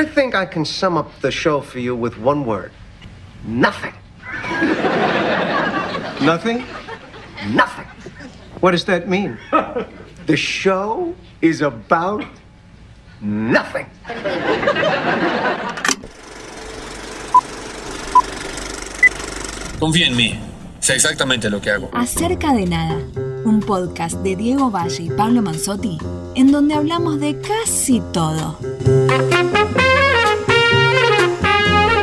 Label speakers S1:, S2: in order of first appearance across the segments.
S1: I think I can sum up the show for you with one word nothing.
S2: Nothing?
S1: Nothing.
S2: What does that mean?
S1: The show is about nothing.
S3: Confía en mí. Sé exactamente lo que hago.
S4: Acerca de nada, un podcast de Diego Valle y Pablo Manzotti, en donde hablamos de casi todo.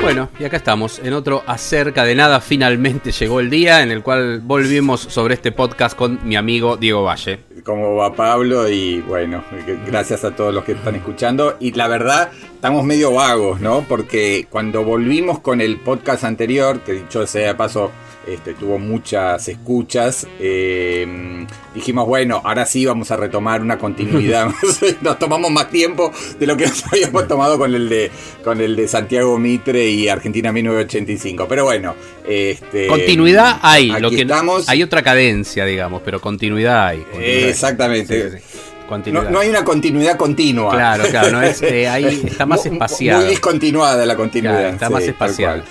S5: Bueno, y acá estamos, en otro acerca de nada, finalmente llegó el día en el cual volvimos sobre este podcast con mi amigo Diego Valle.
S6: cómo va Pablo y bueno, gracias a todos los que están escuchando. Y la verdad, estamos medio vagos, ¿no? Porque cuando volvimos con el podcast anterior, que dicho sea de paso, este, tuvo muchas escuchas, eh, dijimos, bueno, ahora sí vamos a retomar una continuidad. nos tomamos más tiempo de lo que nos habíamos tomado con el de, con el de Santiago Mitre y Argentina 1985. Pero bueno, este,
S5: Continuidad hay, lo
S6: aquí
S5: que
S6: estamos.
S5: hay otra cadencia, digamos, pero continuidad hay. continuidad.
S6: Exactamente.
S5: Sí.
S6: No, hay una continuidad continua.
S5: Claro, claro, no es, eh, ahí está más espaciado.
S6: Muy discontinuada la continuidad.
S5: Claro, está más
S6: sí,
S5: espacial.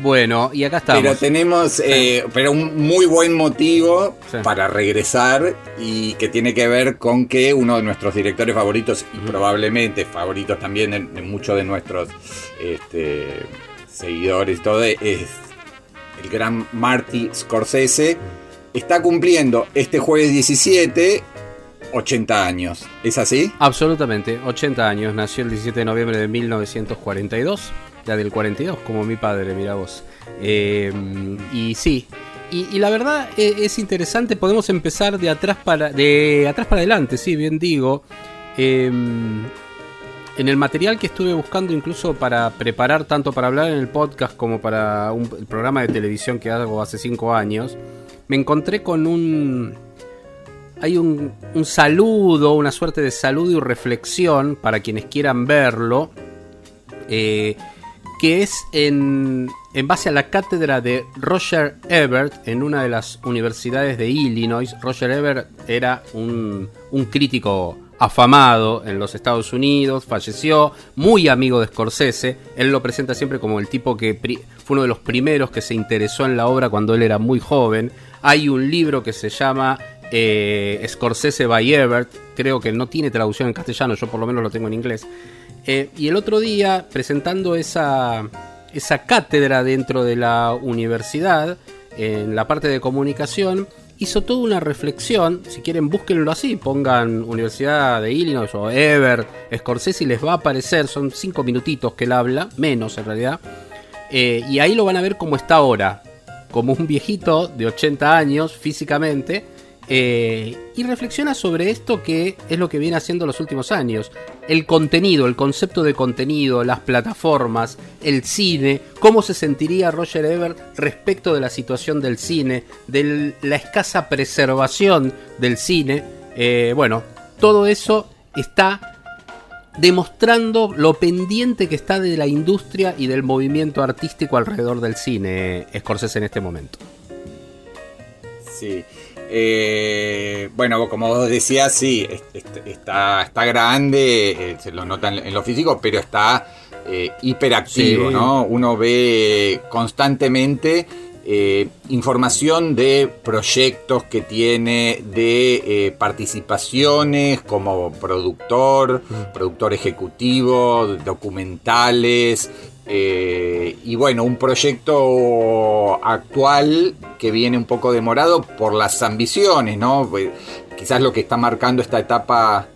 S5: Bueno, y acá estamos.
S6: Pero tenemos, eh, pero un muy buen motivo
S5: Sí.
S6: para regresar y que tiene que ver con que uno de nuestros directores favoritos y probablemente favoritos también de, de muchos de nuestros este, seguidores y todo es el gran Marty Scorsese. Está cumpliendo este jueves 17 80 años. ¿Es así?
S5: Absolutamente, 80 años, nació el 17 de noviembre de 1942, del 42, como mi padre, mira vos. Eh, y sí, y, la verdad eh, es interesante, podemos empezar de atrás para, de atrás para adelante, sí, bien digo. Eh, en el material que estuve buscando incluso para preparar tanto para hablar en el podcast como para un el programa de televisión que hago hace 5 años, me encontré con un, hay un, un saludo, una suerte de saludo y reflexión para quienes quieran verlo, eh, que es en, en base a la cátedra de Roger Ebert en una de las universidades de Illinois. Roger Ebert era un, un crítico afamado en los Estados Unidos, falleció, muy amigo de Scorsese, él lo presenta siempre como el tipo que fue uno de los primeros que se interesó en la obra cuando él era muy joven. Hay un libro que se llama eh, Scorsese by Ebert, creo que no tiene traducción en castellano, yo por lo menos lo tengo en inglés. Eh, y el otro día, presentando esa, esa cátedra dentro de la universidad, en la parte de comunicación, hizo toda una reflexión, si quieren búsquenlo así, pongan Universidad de Illinois o Ever, Scorsese y les va a aparecer, son cinco minutitos que él habla, menos en realidad, eh, y ahí lo van a ver como está ahora, como un viejito de 80 años físicamente, eh, y reflexiona sobre esto que es lo que viene haciendo los últimos años. El contenido, el concepto de contenido, las plataformas, el cine, cómo se sentiría Roger Ebert respecto de la situación del cine, de la escasa preservación del cine. Eh, bueno, todo eso está demostrando lo pendiente que está de la industria y del movimiento artístico alrededor del cine, Scorsese en este momento.
S6: Sí. Eh, bueno, como vos decías, sí, es- es- está, está grande, eh, se lo nota en, lo físico, pero está eh, hiperactivo,
S5: Sí.
S6: ¿no? Uno ve constantemente eh, información de proyectos que tiene, de participaciones como productor, productor ejecutivo, documentales. Eh, y bueno, un proyecto actual que viene un poco demorado por las ambiciones, ¿no? Pues, Quizás lo que está marcando esta etapa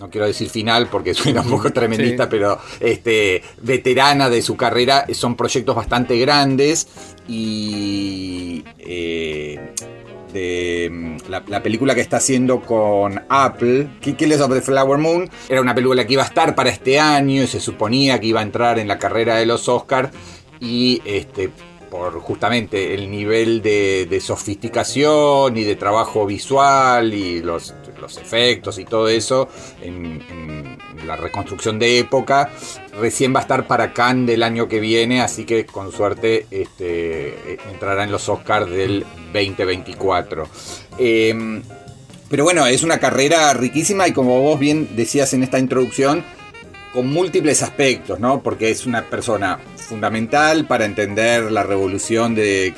S6: no quiero decir final porque suena un poco tremendista,
S5: Sí.
S6: pero este, veterana de su carrera, son proyectos bastante grandes y eh, de mm, la, la película que está haciendo con Apple, Ki- Killers of the Flower Moon, era una película que iba a estar para este año y se suponía que iba a entrar en la carrera de los Oscars y este por justamente el nivel de, sofisticación y de trabajo visual y los, los efectos y todo eso en la reconstrucción de época, recién va a estar para Cannes del año que viene, así que con suerte este, eh, entrará en los Oscars del 2024. Eh, pero bueno, es una carrera riquísima y como vos bien decías en esta introducción, con múltiples aspectos, ¿no? Porque es una persona fundamental para entender la revolución de,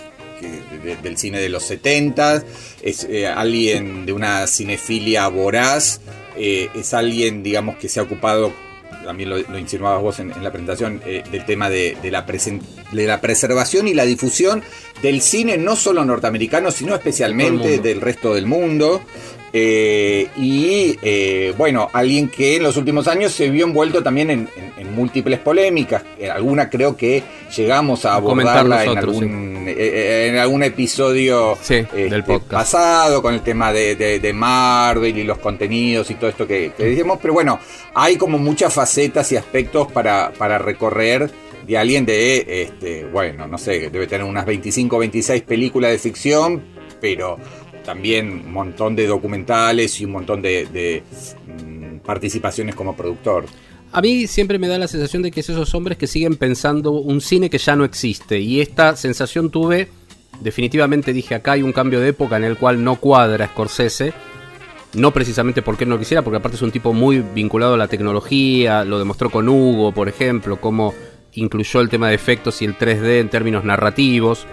S6: de- del cine de los 70, es eh, alguien de una cinefilia voraz, eh, es alguien, digamos, que se ha ocupado, también lo, lo insinuabas vos en, en la presentación, eh, del tema de, de la presen- de la preservación y la difusión del cine, no solo norteamericano, sino especialmente del resto del mundo. Eh, y eh, bueno, alguien que en los últimos años se vio envuelto también en, en- en múltiples polémicas. En alguna creo que llegamos a abordarla en algún, eh, eh, en algún episodio
S5: Sí,
S6: este,
S5: del podcast.
S6: pasado con el tema de, de- de Marvel y los contenidos y todo esto que, que decíamos. Pero bueno, hay como muchas facetas y aspectos para, para recorrer de alguien de, este, bueno, no sé, debe tener unas 25 o 26 películas de ficción, pero también un montón de documentales y un montón de, de, mm, participaciones como productor.
S5: A mí siempre me da la sensación de que es esos hombres que siguen pensando un cine que ya no existe. Y esta sensación tuve, definitivamente dije, acá hay un cambio de época en el cual no cuadra Scorsese. No precisamente porque no quisiera, porque aparte es un tipo muy vinculado a la tecnología, lo demostró con Hugo, por ejemplo, cómo incluyó el tema de efectos y el 3D en términos narrativos,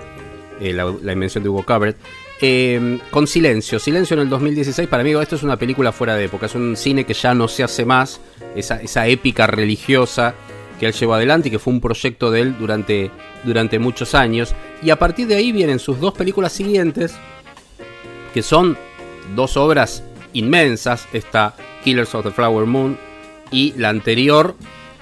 S5: eh, la, la invención de Hugo Cabret. Eh, con Silencio, Silencio en el 2016, para mí esto es una película fuera de época, es un cine que ya no se hace más, esa, esa épica religiosa que él llevó adelante y que fue un proyecto de él durante, durante muchos años. Y a partir de ahí vienen sus dos películas siguientes, que son dos obras inmensas, esta Killers of the Flower Moon y la anterior,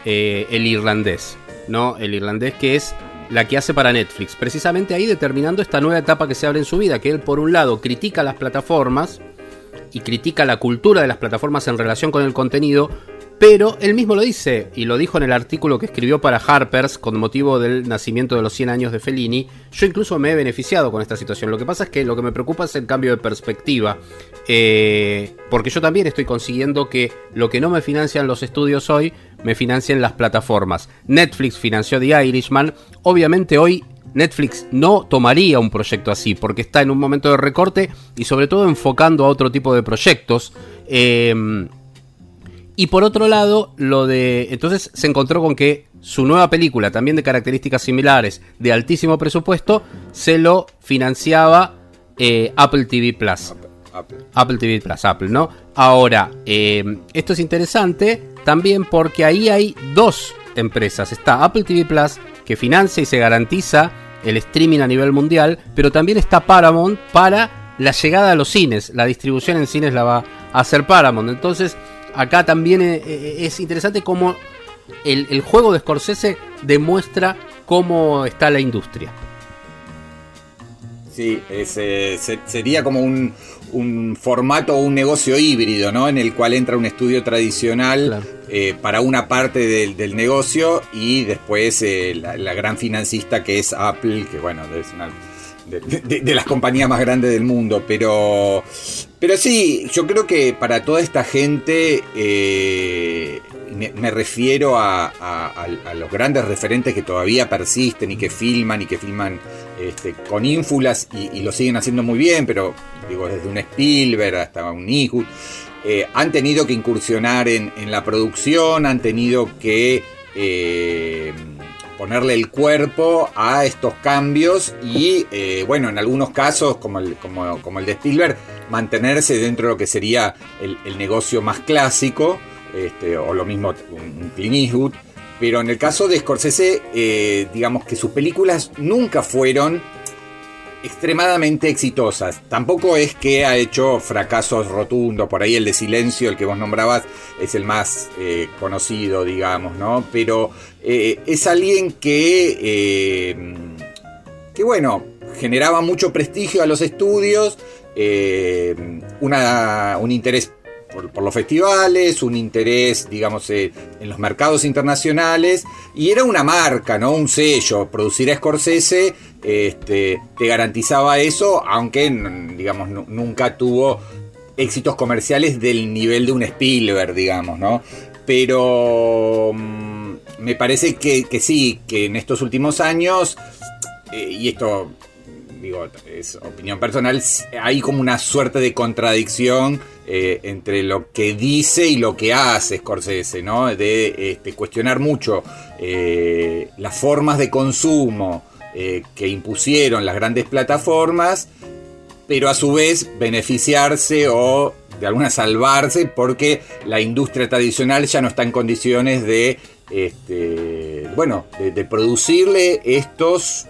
S5: eh, El Irlandés, ¿no? El Irlandés que es la que hace para Netflix, precisamente ahí determinando esta nueva etapa que se abre en su vida, que él por un lado critica las plataformas y critica la cultura de las plataformas en relación con el contenido, pero él mismo lo dice, y lo dijo en el artículo que escribió para Harper's con motivo del nacimiento de los 100 años de Fellini, yo incluso me he beneficiado con esta situación. Lo que pasa es que lo que me preocupa es el cambio de perspectiva, eh, porque yo también estoy consiguiendo que lo que no me financian los estudios hoy, me financien las plataformas. Netflix financió The Irishman, obviamente hoy Netflix no tomaría un proyecto así porque está en un momento de recorte y sobre todo enfocando a otro tipo de proyectos. Eh, y por otro lado, lo de. Entonces se encontró con que su nueva película, también de características similares, de altísimo presupuesto, se lo financiaba eh, Apple TV Plus.
S6: Apple.
S5: Apple TV Plus, Apple, ¿no? Ahora, eh, esto es interesante también porque ahí hay dos empresas. Está Apple TV Plus, que financia y se garantiza el streaming a nivel mundial, pero también está Paramount para la llegada a los cines. La distribución en cines la va a hacer Paramount. Entonces, acá también eh, eh, es interesante cómo el, el juego de Scorsese demuestra cómo está la industria.
S6: Sí, es, eh, se- sería como un, un formato o un negocio híbrido, ¿no? En el cual entra un estudio tradicional
S5: Claro.
S6: eh, para una parte del, del negocio y después eh, la, la gran financista que es Apple, que bueno, es una de, de- de las compañías más grandes del mundo. Pero, pero sí, yo creo que para toda esta gente, eh, me, refiero a, los grandes referentes que todavía persisten y que filman y que filman este, con ínfulas y, lo siguen haciendo muy bien, pero digo, desde un Spielberg hasta un Eastwood, eh, han tenido que incursionar en, la producción, han tenido que eh, ponerle el cuerpo a estos cambios y, bueno, en algunos casos, como el, como, como el de Spielberg, mantenerse dentro de lo que sería el, negocio más clásico, este, o lo mismo un Clint Eastwood. Pero en el caso de Scorsese, eh, digamos que sus películas nunca fueron extremadamente exitosas. Tampoco es que ha hecho fracasos rotundos. Por ahí el de Silencio, el que vos nombrabas, es el más eh, conocido, digamos, ¿no? Pero eh, es alguien que, que, bueno, generaba mucho prestigio a los estudios, eh, un interés por, los festivales, un interés, digamos, eh, en los mercados internacionales, y era una marca, ¿no? Un sello. Producir a Scorsese este, te garantizaba eso, aunque, digamos, nu- nunca tuvo éxitos comerciales del nivel de un Spielberg, digamos, ¿no? Pero mm, me parece que, que sí, que en estos últimos años, eh, y esto digo, es opinión personal, hay como una suerte de contradicción eh, entre lo que dice y lo que hace Scorsese, ¿no? De este, cuestionar mucho eh, las formas de consumo eh, que impusieron las grandes plataformas, pero a su vez beneficiarse o de alguna salvarse porque la industria tradicional ya no está en condiciones de este, bueno, de, producirle estos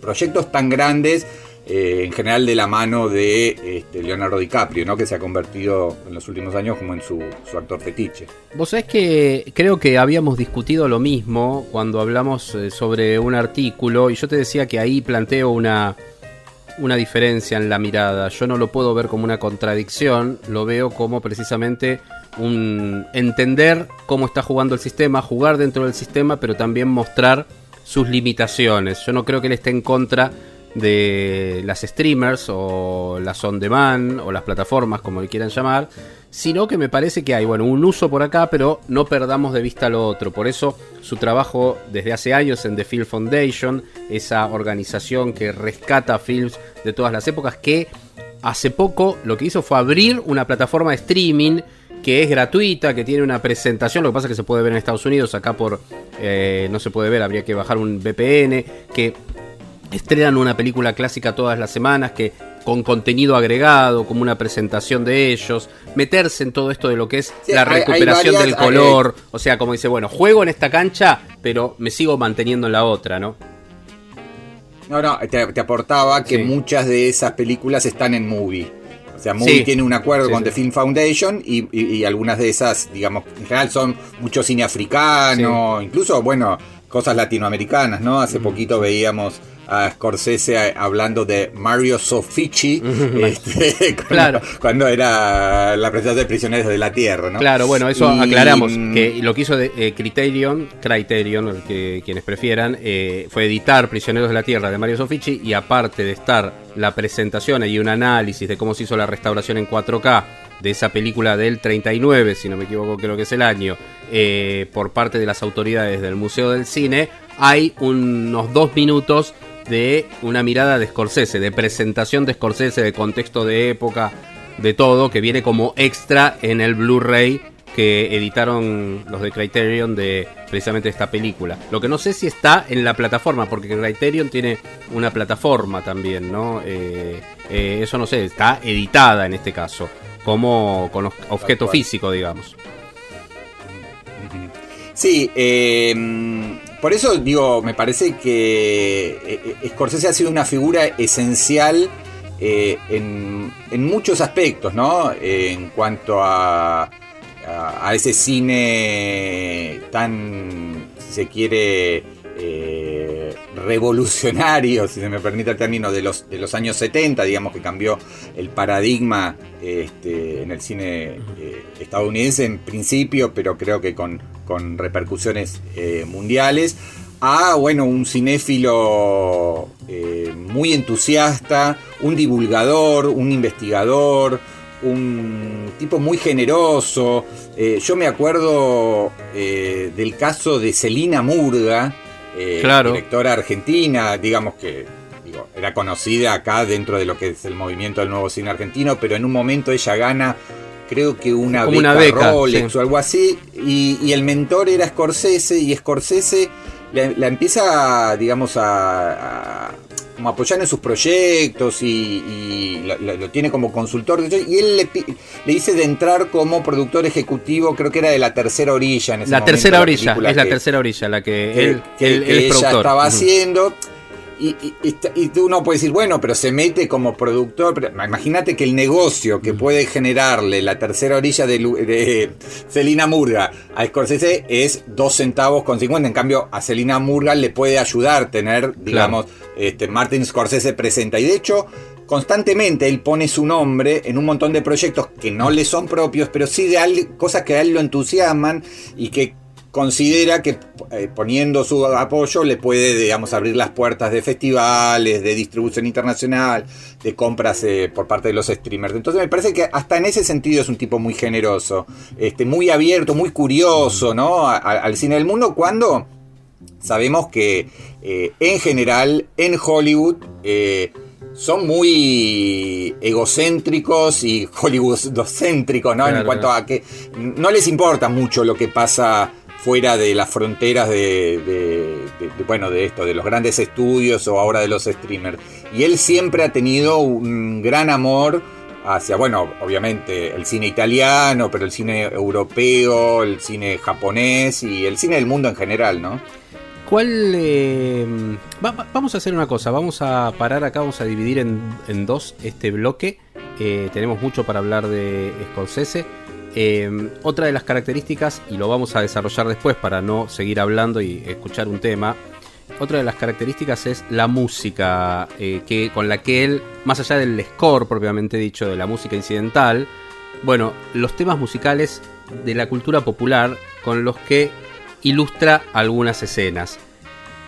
S6: proyectos tan grandes eh, en general de la mano de este, Leonardo DiCaprio, ¿no? que se ha convertido en los últimos años como en su, actor fetiche.
S5: Vos sabés que creo que habíamos discutido lo mismo cuando hablamos eh, sobre un artículo y yo te decía que ahí planteo una, una diferencia en la mirada. Yo no lo puedo ver como una contradicción, lo veo como precisamente un entender cómo está jugando el sistema, jugar dentro del sistema, pero también mostrar sus limitaciones. Yo no creo que él esté en contra de las streamers o las on demand o las plataformas como le quieran llamar, sino que me parece que hay bueno, un uso por acá, pero no perdamos de vista lo otro. Por eso su trabajo desde hace años en The Film Foundation, esa organización que rescata films de todas las épocas, que hace poco lo que hizo fue abrir una plataforma de streaming que es gratuita, que tiene una presentación, lo que pasa es que se puede ver en Estados Unidos, acá por eh, no se puede ver, habría que bajar un VPN, que estrenan una película clásica todas las semanas que con contenido agregado, como una presentación de ellos, meterse en todo esto de lo que es la recuperación del color, o sea, como dice, bueno, juego en esta cancha, pero me sigo manteniendo en la otra, ¿no?
S6: No, no, te, aportaba que muchas de esas películas están en movie. O sea, Movie tiene un acuerdo con The Film Foundation y, algunas de esas, digamos, en general son mucho cine africano, incluso, bueno, cosas latinoamericanas, ¿no? Hace poquito veíamos a Scorsese hablando de Mario Sofici este, cuando, era la presentación de Prisioneros de la Tierra. ¿no?
S5: Claro, bueno, eso aclaramos, que lo que hizo de, eh, Criterion, Criterion, que, quienes prefieran, eh, fue editar Prisioneros de la Tierra de Mario Sofici y aparte de estar la presentación y un análisis de cómo se hizo la restauración en 4K de esa película del 39, si no me equivoco creo que es el año, eh, por parte de las autoridades del Museo del Cine, hay unos dos minutos de una mirada de Scorsese, de presentación de Scorsese, de contexto de época, de todo, que viene como extra en el Blu-ray que editaron los de Criterion de precisamente esta película. Lo que no sé si está en la plataforma, porque Criterion tiene una plataforma también, ¿no? Eh, eh, eso no sé, está editada en este caso, como con objeto físico, digamos.
S6: Sí, eh, por eso digo, me parece que eh, eh, Scorsese ha sido una figura esencial eh, en, muchos aspectos, ¿no? en cuanto a, a, ese cine tan, si se quiere, revolucionario, si se me permite el término, de los, de los años 70, digamos que cambió el paradigma este, en el cine estadounidense en principio, pero creo que con, con repercusiones eh, mundiales, a bueno, un cinéfilo eh, muy entusiasta, un divulgador, un investigador, un tipo muy generoso. Eh, yo me acuerdo del caso de Celina Murga, directora argentina, digamos que era conocida acá dentro de lo que es el movimiento del nuevo cine argentino, pero en un momento ella gana creo que una, beca, Rolex o algo así, y, el mentor era Scorsese, y Scorsese la, empieza, digamos, a, apoyar en sus proyectos y, lo, tiene como consultor. Y él le, dice de entrar como productor ejecutivo, creo que era de la tercera orilla en ese
S5: La tercera orilla, es la tercera orilla la que, él, ella
S6: estaba haciendo. Y, y, uno puede decir, bueno, pero se mete como productor. Imagínate que el negocio que mm. puede generarle la tercera orilla de, de Celina Murga a Scorsese es dos centavos con 50. En cambio, a Celina Murga le puede ayudar tener, digamos, este, Martin Scorsese presenta. Y de hecho, constantemente él pone su nombre en un montón de proyectos que no le son propios, pero sí de cosas que a él lo entusiasman y que considera que eh, poniendo su apoyo le puede, digamos, abrir las puertas de festivales, de distribución internacional, de compras eh, por parte de los streamers. Entonces me parece que hasta en ese sentido es un tipo muy generoso, este, muy abierto, muy curioso, ¿no? al cine del mundo cuando sabemos que eh, en general en Hollywood son muy egocéntricos y hollywoodocéntricos, ¿no?
S5: Claro,
S6: en cuanto
S5: claro.
S6: a que no les importa mucho lo que pasa fuera de las fronteras de, de- bueno, de esto, de los grandes estudios o ahora de los streamers. Y él siempre ha tenido un gran amor hacia, bueno, obviamente el cine italiano, pero el cine europeo, el cine japonés y el cine del mundo en general, ¿no?
S5: ¿Cuál... va- vamos a hacer una cosa, vamos a parar acá, vamos a dividir en, en dos este bloque. Eh, tenemos mucho para hablar de Scorsese. Eh, otra de las características, y lo vamos a desarrollar después para no seguir hablando y escuchar un tema, otra de las características es la música eh, que, con la que él, más allá del score propiamente dicho, de la música incidental, bueno, los temas musicales de la cultura popular con los que ilustra algunas escenas.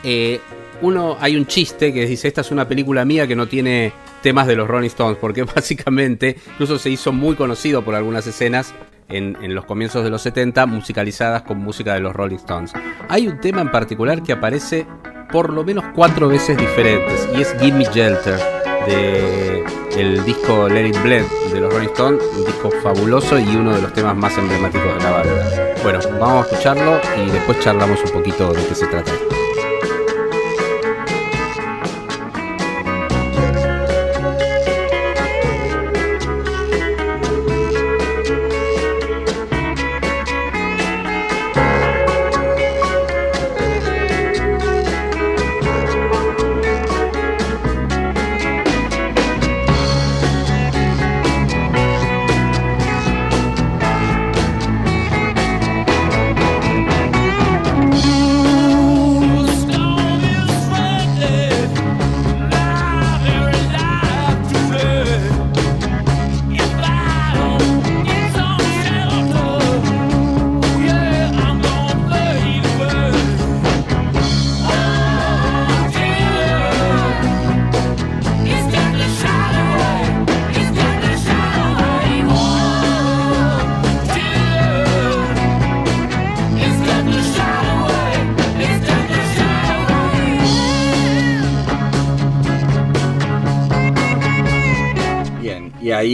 S5: Eh, uno, hay un chiste que dice, esta es una película mía que no tiene temas de los Rolling Stones, porque básicamente incluso se hizo muy conocido por algunas escenas en, en los comienzos de los 70, musicalizadas con música de los Rolling Stones. Hay un tema en particular que aparece por lo menos cuatro veces diferentes, y es Gimme Shelter, de el disco Let It Bled de los Rolling Stones, un disco fabuloso y uno de los temas más emblemáticos de la banda. Bueno, vamos a escucharlo y después charlamos un poquito de qué se trata.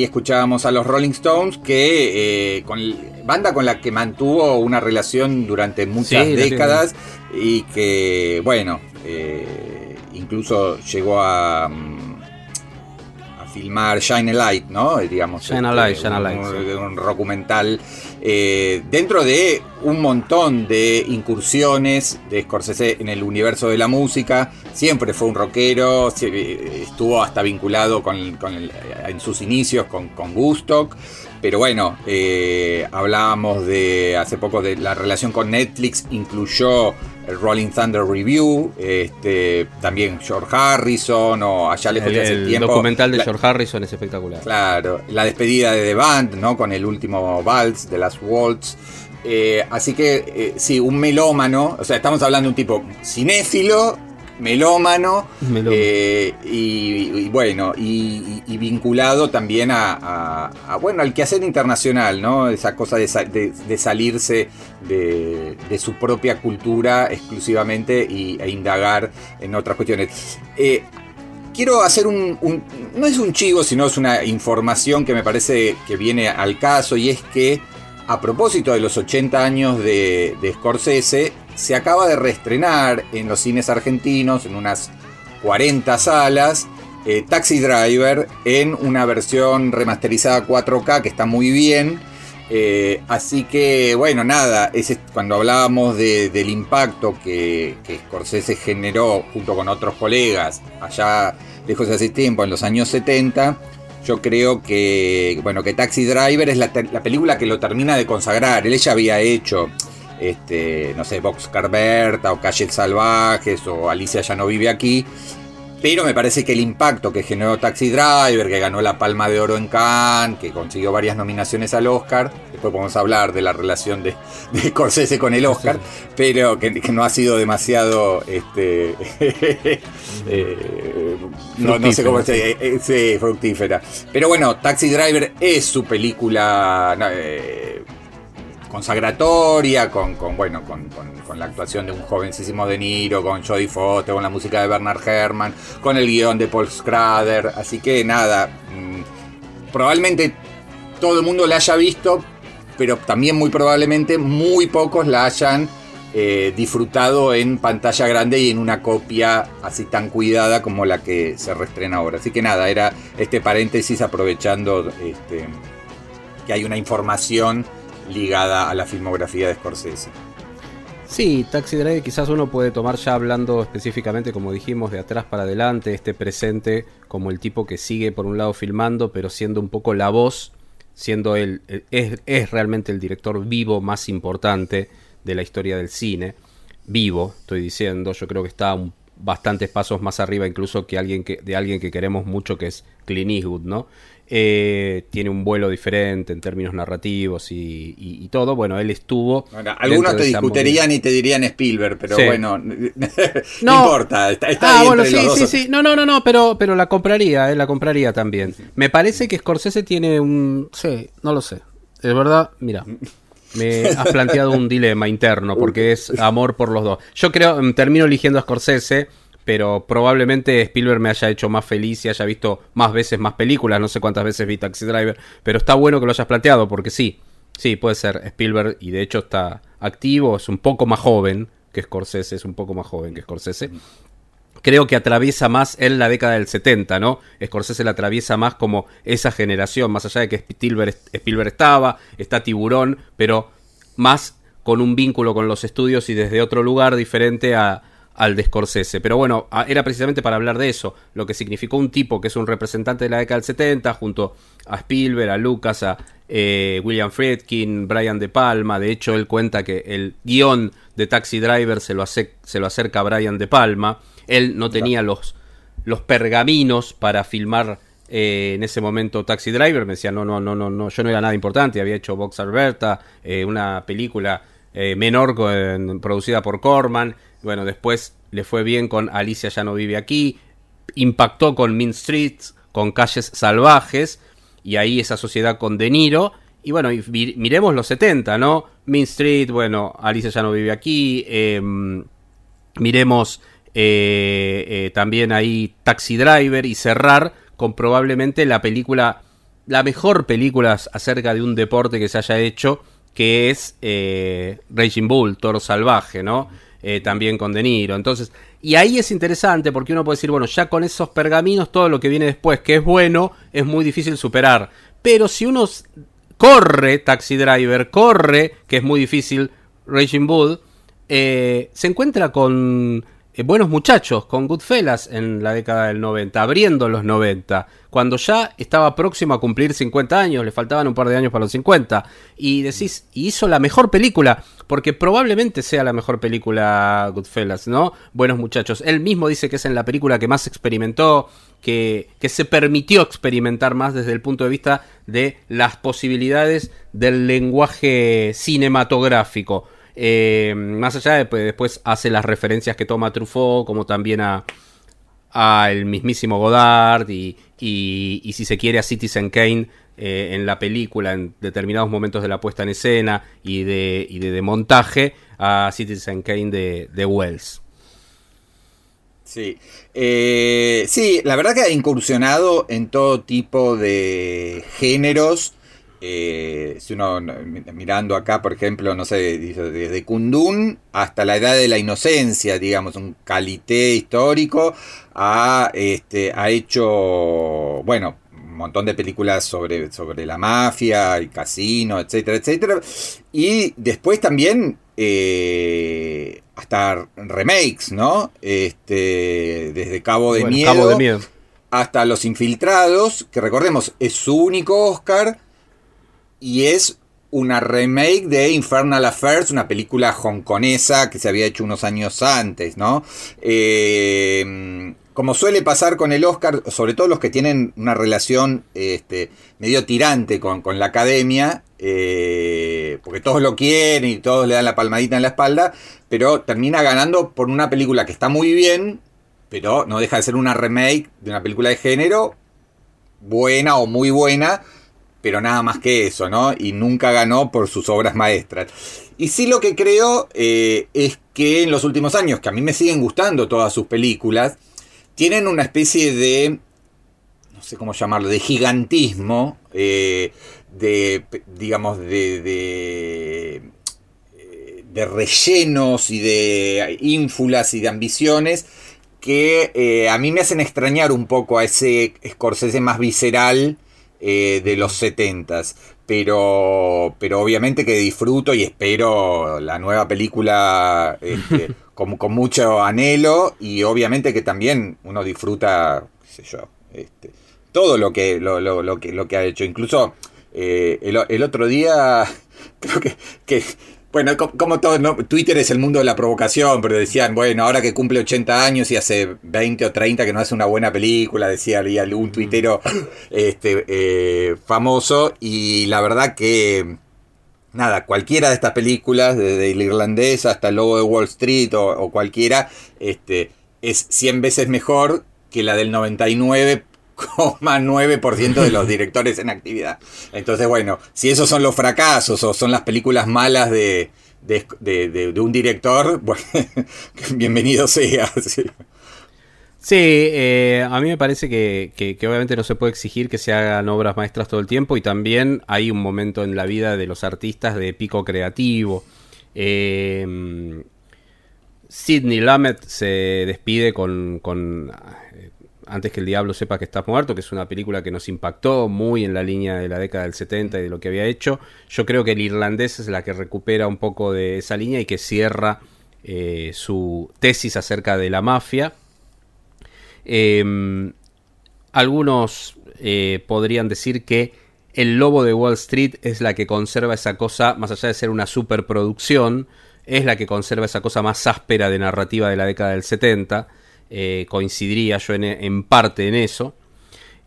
S6: Escuchábamos a los Rolling Stones, que eh, con banda con la que mantuvo una relación durante muchas
S5: Sí,
S6: décadas y que, bueno, eh, incluso llegó a, mm, a filmar Shine a Light, ¿no? Digamos, este,
S5: Shine a Light, Shine a Light,
S6: un,
S5: sí.
S6: un documental eh, dentro de un montón de incursiones de Scorsese en el universo de la música. Siempre fue un rockero, eh, estuvo hasta vinculado con, el- en sus inicios con, con Gustock. Pero bueno, eh, hablábamos de hace poco de la relación con Netflix, incluyó el Rolling Thunder Review, este, también George Harrison o allá lejos
S5: El,
S6: de hace
S5: el
S6: tiempo.
S5: documental de
S6: la-
S5: George Harrison es espectacular.
S6: Claro, la despedida de The Band, ¿no? Con el último Vals, de las Waltz. Eh, así que, eh, sí, un melómano. O sea, estamos hablando de un tipo cinéfilo, melómano.
S5: Melómano.
S6: eh, y, y bueno, y, y- vinculado también a, a- a, bueno, al quehacer internacional, ¿no? Esa cosa de, sa- de- de salirse de, de su propia cultura exclusivamente y, e indagar en otras cuestiones. Eh, quiero hacer un, un- No es un chivo, sino es una información que me parece que viene al caso y es que a propósito de los 80 años de, de Scorsese, se acaba de reestrenar en los cines argentinos, en unas 40 salas, eh, Taxi Driver en una versión remasterizada 4K que está muy bien. Eh, así que, bueno, nada, ese, cuando hablábamos de- del impacto que, que Scorsese generó junto con otros colegas allá lejos de hace tiempo, en los años 70, yo creo que, bueno, que Taxi Driver es la, la película que lo termina de consagrar. Él ya había hecho, este, no sé, Boxcar Berta o Calles Salvajes o Alicia ya no vive aquí. Pero me parece que el impacto que generó Taxi Driver, que ganó la Palma de Oro en Cannes, que consiguió varias nominaciones al Oscar, después podemos hablar de la relación de, de Scorsese con el Oscar, pero que, que no ha sido demasiado, este, eh, no, no sé cómo se eh, sí, fructífera. Pero bueno, Taxi Driver es su película eh, consagratoria, con, con bueno, con, la actuación de un jovencísimo De Niro, con Jodie Foster, con la música de Bernard Herrmann, con el guion de Paul Schrader. Así que nada, mm, probablemente todo el mundo la haya visto, pero también muy probablemente muy pocos la hayan eh, disfrutado en pantalla grande y en una copia así tan cuidada como la que se reestrena ahora. Así que nada, era este paréntesis aprovechando este, que hay una información ligada a la filmografía de Scorsese.
S5: Sí, Taxi Driver quizás uno puede tomar ya hablando específicamente, como dijimos, de atrás para adelante, este presente como el tipo que sigue por un lado filmando, pero siendo un poco la voz, siendo él, el- es, realmente el director vivo más importante de la historia del cine. Vivo, estoy diciendo, yo creo que está bastantes pasos más arriba incluso que alguien que, de alguien que queremos mucho, que es Clint Eastwood, ¿no? Eh, tiene un vuelo diferente en términos narrativos y, y- y todo. Bueno, él estuvo.
S6: Ahora, algunos te discutirían y te dirían Spielberg, pero
S5: Sí.
S6: bueno, no, importa, está, está
S5: ah, bueno, sí, sí,
S6: dos.
S5: sí. No, no, no, no, pero, pero la compraría, eh, la compraría también. Me parece que Scorsese tiene un. Sí, no lo sé. Es verdad, mira. Me has planteado un dilema interno porque es amor por los dos. Yo creo, termino eligiendo a Scorsese, pero probablemente Spielberg me haya hecho más feliz y haya visto más veces más películas. No sé cuántas veces vi Taxi Driver, pero está bueno que lo hayas planteado porque sí, sí, puede ser Spielberg y de hecho está activo, es un poco más joven que Scorsese, es un poco más joven que Scorsese creo que atraviesa más en la década del 70, ¿no? Scorsese la atraviesa más como esa generación, más allá de que Spielberg, Spielberg estaba, está Tiburón, pero más con un vínculo con los estudios y desde otro lugar diferente a, al de Scorsese. Pero bueno, era precisamente para hablar de eso, lo que significó un tipo que es un representante de la década del 70, junto a Spielberg, a Lucas, a eh, William Friedkin, Brian De Palma. De hecho, él cuenta que el guion de Taxi Driver se lo, hace, se lo acerca a Brian De Palma. Él no tenía los, los pergaminos para filmar eh, en ese momento Taxi Driver. Me decía, no, no, no, no, no, yo no era nada importante. Había hecho Box Alberta, eh, una película eh, menor con- producida por Corman. Bueno, después le fue bien con Alicia ya no vive aquí. Impactó con Mean Streets, con Calles Salvajes. Y ahí esa sociedad con De Niro. Y bueno, y miremos los 70, ¿no? Mean Street, bueno, Alicia ya no vive aquí. em, miremos eh, eh, también ahí Taxi Driver y cerrar con probablemente la película, la mejor película acerca de un deporte que se haya hecho, que es eh, Raging Bull, Toro Salvaje, ¿no? Eh, también con De Niro. Entonces, y ahí es interesante porque uno puede decir, bueno, ya con esos pergaminos, todo lo que viene después, que es bueno, es muy difícil superar. Pero si uno corre Taxi Driver, corre, que es muy difícil, Raging Bull, eh, se encuentra con eh, buenos muchachos, con Goodfellas en la década del 90, abriendo los 90, cuando ya estaba próximo a cumplir 50 años, le faltaban un par de años para los 50, y decís, y hizo la mejor película, porque probablemente sea la mejor película Goodfellas, ¿no? Buenos muchachos. Él mismo dice que es en la película que más experimentó, que, que se permitió experimentar más desde el punto de vista de las posibilidades del lenguaje cinematográfico. Eh, más allá de pues, después hace las referencias que toma Truffaut, como también a, el mismísimo Godard y, y si se quiere a Citizen Kane eh, en la película en determinados momentos de la puesta en escena y de, y de, montaje a Citizen Kane de, de Wells.
S6: Sí. Eh, sí, la verdad que ha incursionado en todo tipo de géneros. Eh, si uno no, mi- mirando acá, por ejemplo, no sé, desde Kundun hasta la edad de la inocencia, digamos, un calité histórico, ha, este, ha hecho, bueno, montón de películas sobre, sobre la mafia, el casino, etcétera, etcétera. Y después también eh, hasta remakes, ¿no? Este, desde Cabo de
S5: Bueno,
S6: Miedo
S5: Cabo de Miedo.
S6: hasta Los Infiltrados, que recordemos, es su único Oscar y es una remake de Infernal Affairs, una película hongkonesa que se había hecho unos años antes, ¿no? Eh, como suele pasar con el Oscar, sobre todo los que tienen una relación este, medio tirante con, la academia, eh, porque todos lo quieren y todos le dan la palmadita en la espalda, pero termina ganando por una película que está muy bien, pero no deja de ser una remake de una película de género buena o muy buena, pero nada más que eso, ¿no? Y nunca ganó por sus obras maestras. Y sí lo que creo eh, es que en los últimos años, que a mí me siguen gustando todas sus películas, tienen una especie de, no sé cómo llamarlo, de gigantismo, eh, de, digamos, de, de, de, rellenos y de ínfulas y de ambiciones que eh, a mí me hacen extrañar un poco a ese Scorsese más visceral eh, de los 70s. Pero, pero obviamente que disfruto y espero la nueva película este, con, con, mucho anhelo y obviamente que también uno disfruta, qué sé yo, este, todo lo que, lo, lo, lo, que, lo que ha hecho. Incluso eh, el, el, otro día, creo que, que bueno, como todo, ¿no? Twitter es el mundo de la provocación, pero decían, bueno, ahora que cumple 80 años y hace 20 o 30 que no hace una buena película, decía algún tuitero este, eh, famoso, y la verdad que, nada, cualquiera de estas películas, desde el irlandés hasta el lobo de Wall Street o, o cualquiera, este, es 100 veces mejor que la del 99 9% de los directores en actividad. Entonces, bueno, si esos son los fracasos o son las películas malas de, de, de, un director, bueno, bienvenido sea. Sí,
S5: eh, a mí me parece que, que, obviamente no se puede exigir que se hagan obras maestras todo el tiempo y también hay un momento en la vida de los artistas de pico creativo. Eh, Sidney Lumet se despide con, con antes que el diablo sepa que estás muerto, que es una película que nos impactó muy en la línea de la década del 70 y de lo que había hecho. Yo creo que el irlandés es la que recupera un poco de esa línea y que cierra eh, su tesis acerca de la mafia. Eh, algunos eh, podrían decir que El Lobo de Wall Street es la que conserva esa cosa, más allá de ser una superproducción, es la que conserva esa cosa más áspera de narrativa de la década del 70 eh, coincidiría yo en, en, parte en eso.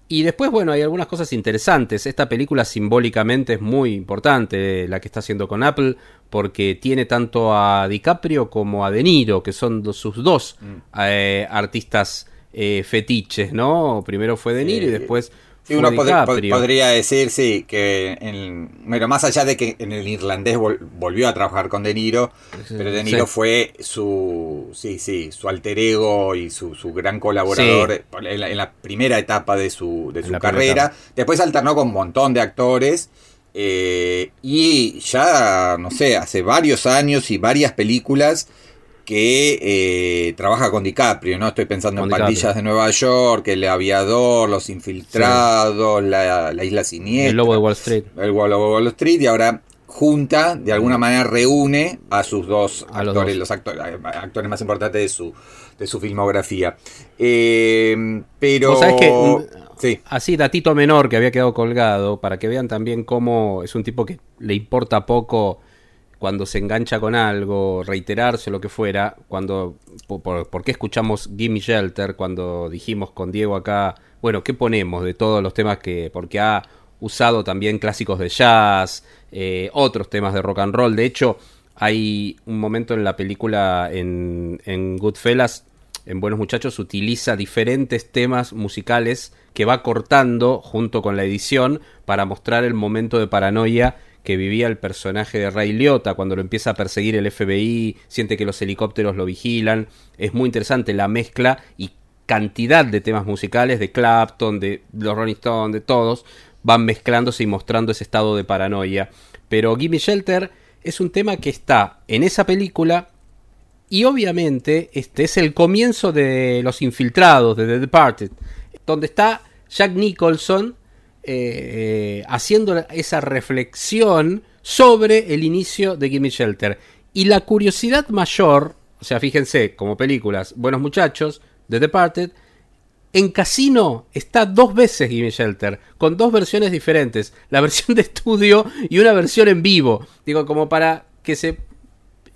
S5: Y después, bueno, hay algunas cosas interesantes. Esta película simbólicamente es muy importante, la que está haciendo con Apple, porque tiene tanto a DiCaprio como a De Niro, que son sus dos mm. eh, artistas eh, fetiches, ¿no? Primero fue De Niro y después
S6: Sí, uno pod podría decir, sí, que en, bueno, más allá de que en el irlandés vol volvió a trabajar con De Niro, pero De Niro sí. fue su, sí, sí, su alter ego y su, su gran colaborador en, la, en, la, primera etapa de su, de su carrera. Después alternó con un montón de actores. Eh, y ya, no sé, hace varios años y varias películas que eh, trabaja con DiCaprio, ¿no? Estoy pensando con en DiCaprio. Pandillas de Nueva York, El Aviador, Los Infiltrados, sí. la, la, Isla Siniestra.
S5: El Lobo de Wall Street.
S6: El Lobo de Wall Street, y ahora junta, de alguna manera reúne a sus dos a actores, los, dos. los actores, actores, más importantes de su, de su filmografía. Eh, pero...
S5: ¿Sabes que Sí. Así, datito menor que había quedado colgado, para que vean también cómo es un tipo que le importa poco cuando se engancha con algo, reiterarse, lo que fuera, cuando, por, qué escuchamos Gimme Shelter, cuando dijimos con Diego acá, bueno, ¿qué ponemos de todos los temas que, porque ha usado también clásicos de jazz, eh, otros temas de rock and roll, de hecho, hay un momento en la película en, en Goodfellas, en Buenos Muchachos, utiliza diferentes temas musicales que va cortando junto con la edición para mostrar el momento de paranoia que vivía el personaje de Ray Liotta cuando lo empieza a perseguir el FBI, siente que los helicópteros lo vigilan. Es muy interesante la mezcla y cantidad de temas musicales de Clapton, de los Rolling Stones, de todos, van mezclándose y mostrando ese estado de paranoia. Pero Gimme Shelter es un tema que está en esa película y obviamente este es el comienzo de Los Infiltrados, de The Departed, donde está Jack Nicholson eh, haciendo esa reflexión sobre el inicio de Gimme Shelter. Y la curiosidad mayor, o sea, fíjense, como películas, Buenos Muchachos, The Departed, en Casino está dos veces Gimme Shelter, con dos versiones diferentes, la versión de estudio y una versión en vivo. Digo, como para que se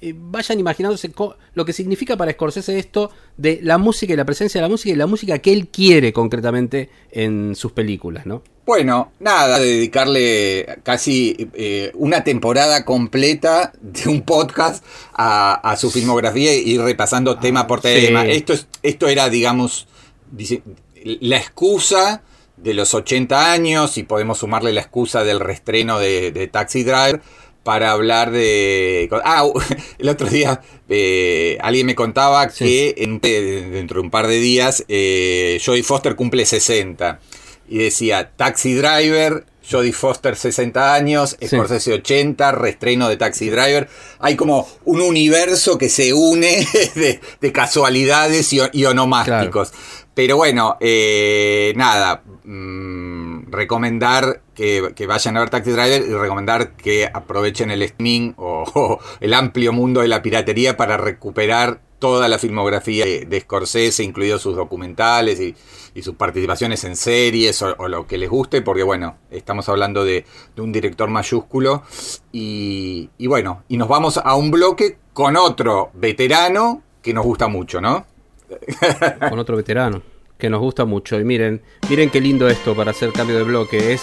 S5: eh, vayan imaginándose lo que significa para Scorsese esto de la música y la presencia de la música y la música que él quiere concretamente en sus películas, ¿no?
S6: Bueno, nada, dedicarle casi eh, una temporada completa de un podcast a, a su filmografía y ir repasando ah, tema por tema. Sí. Esto, es, esto era, digamos, dice, la excusa de los 80 años y podemos sumarle la excusa del restreno de, de Taxi Driver para hablar de... Ah, el otro día eh, alguien me contaba que en- eh, dentro de un par de días eh, Jodie Foster cumple 60 y decía Taxi Driver, Jodie Foster 60 años,
S5: Sí.
S6: Scorsese 80, restreno de Taxi Driver. Hay como un universo que se une de, de casualidades y, y onomásticos. Pero bueno, eh, nada, mm, recomendar que, vayan a ver Taxi Driver y recomendar que aprovechen el streaming o, el amplio mundo de la piratería para recuperar toda la filmografía de, Scorsese, incluidos sus documentales y, sus participaciones en series o, lo que les guste, porque bueno, estamos hablando de, de un director mayúsculo y, y bueno, y nos vamos a un bloque con otro veterano que nos gusta mucho, ¿no?
S5: con otro veterano que nos gusta mucho. Y miren, miren qué lindo esto para hacer cambio de bloque. Es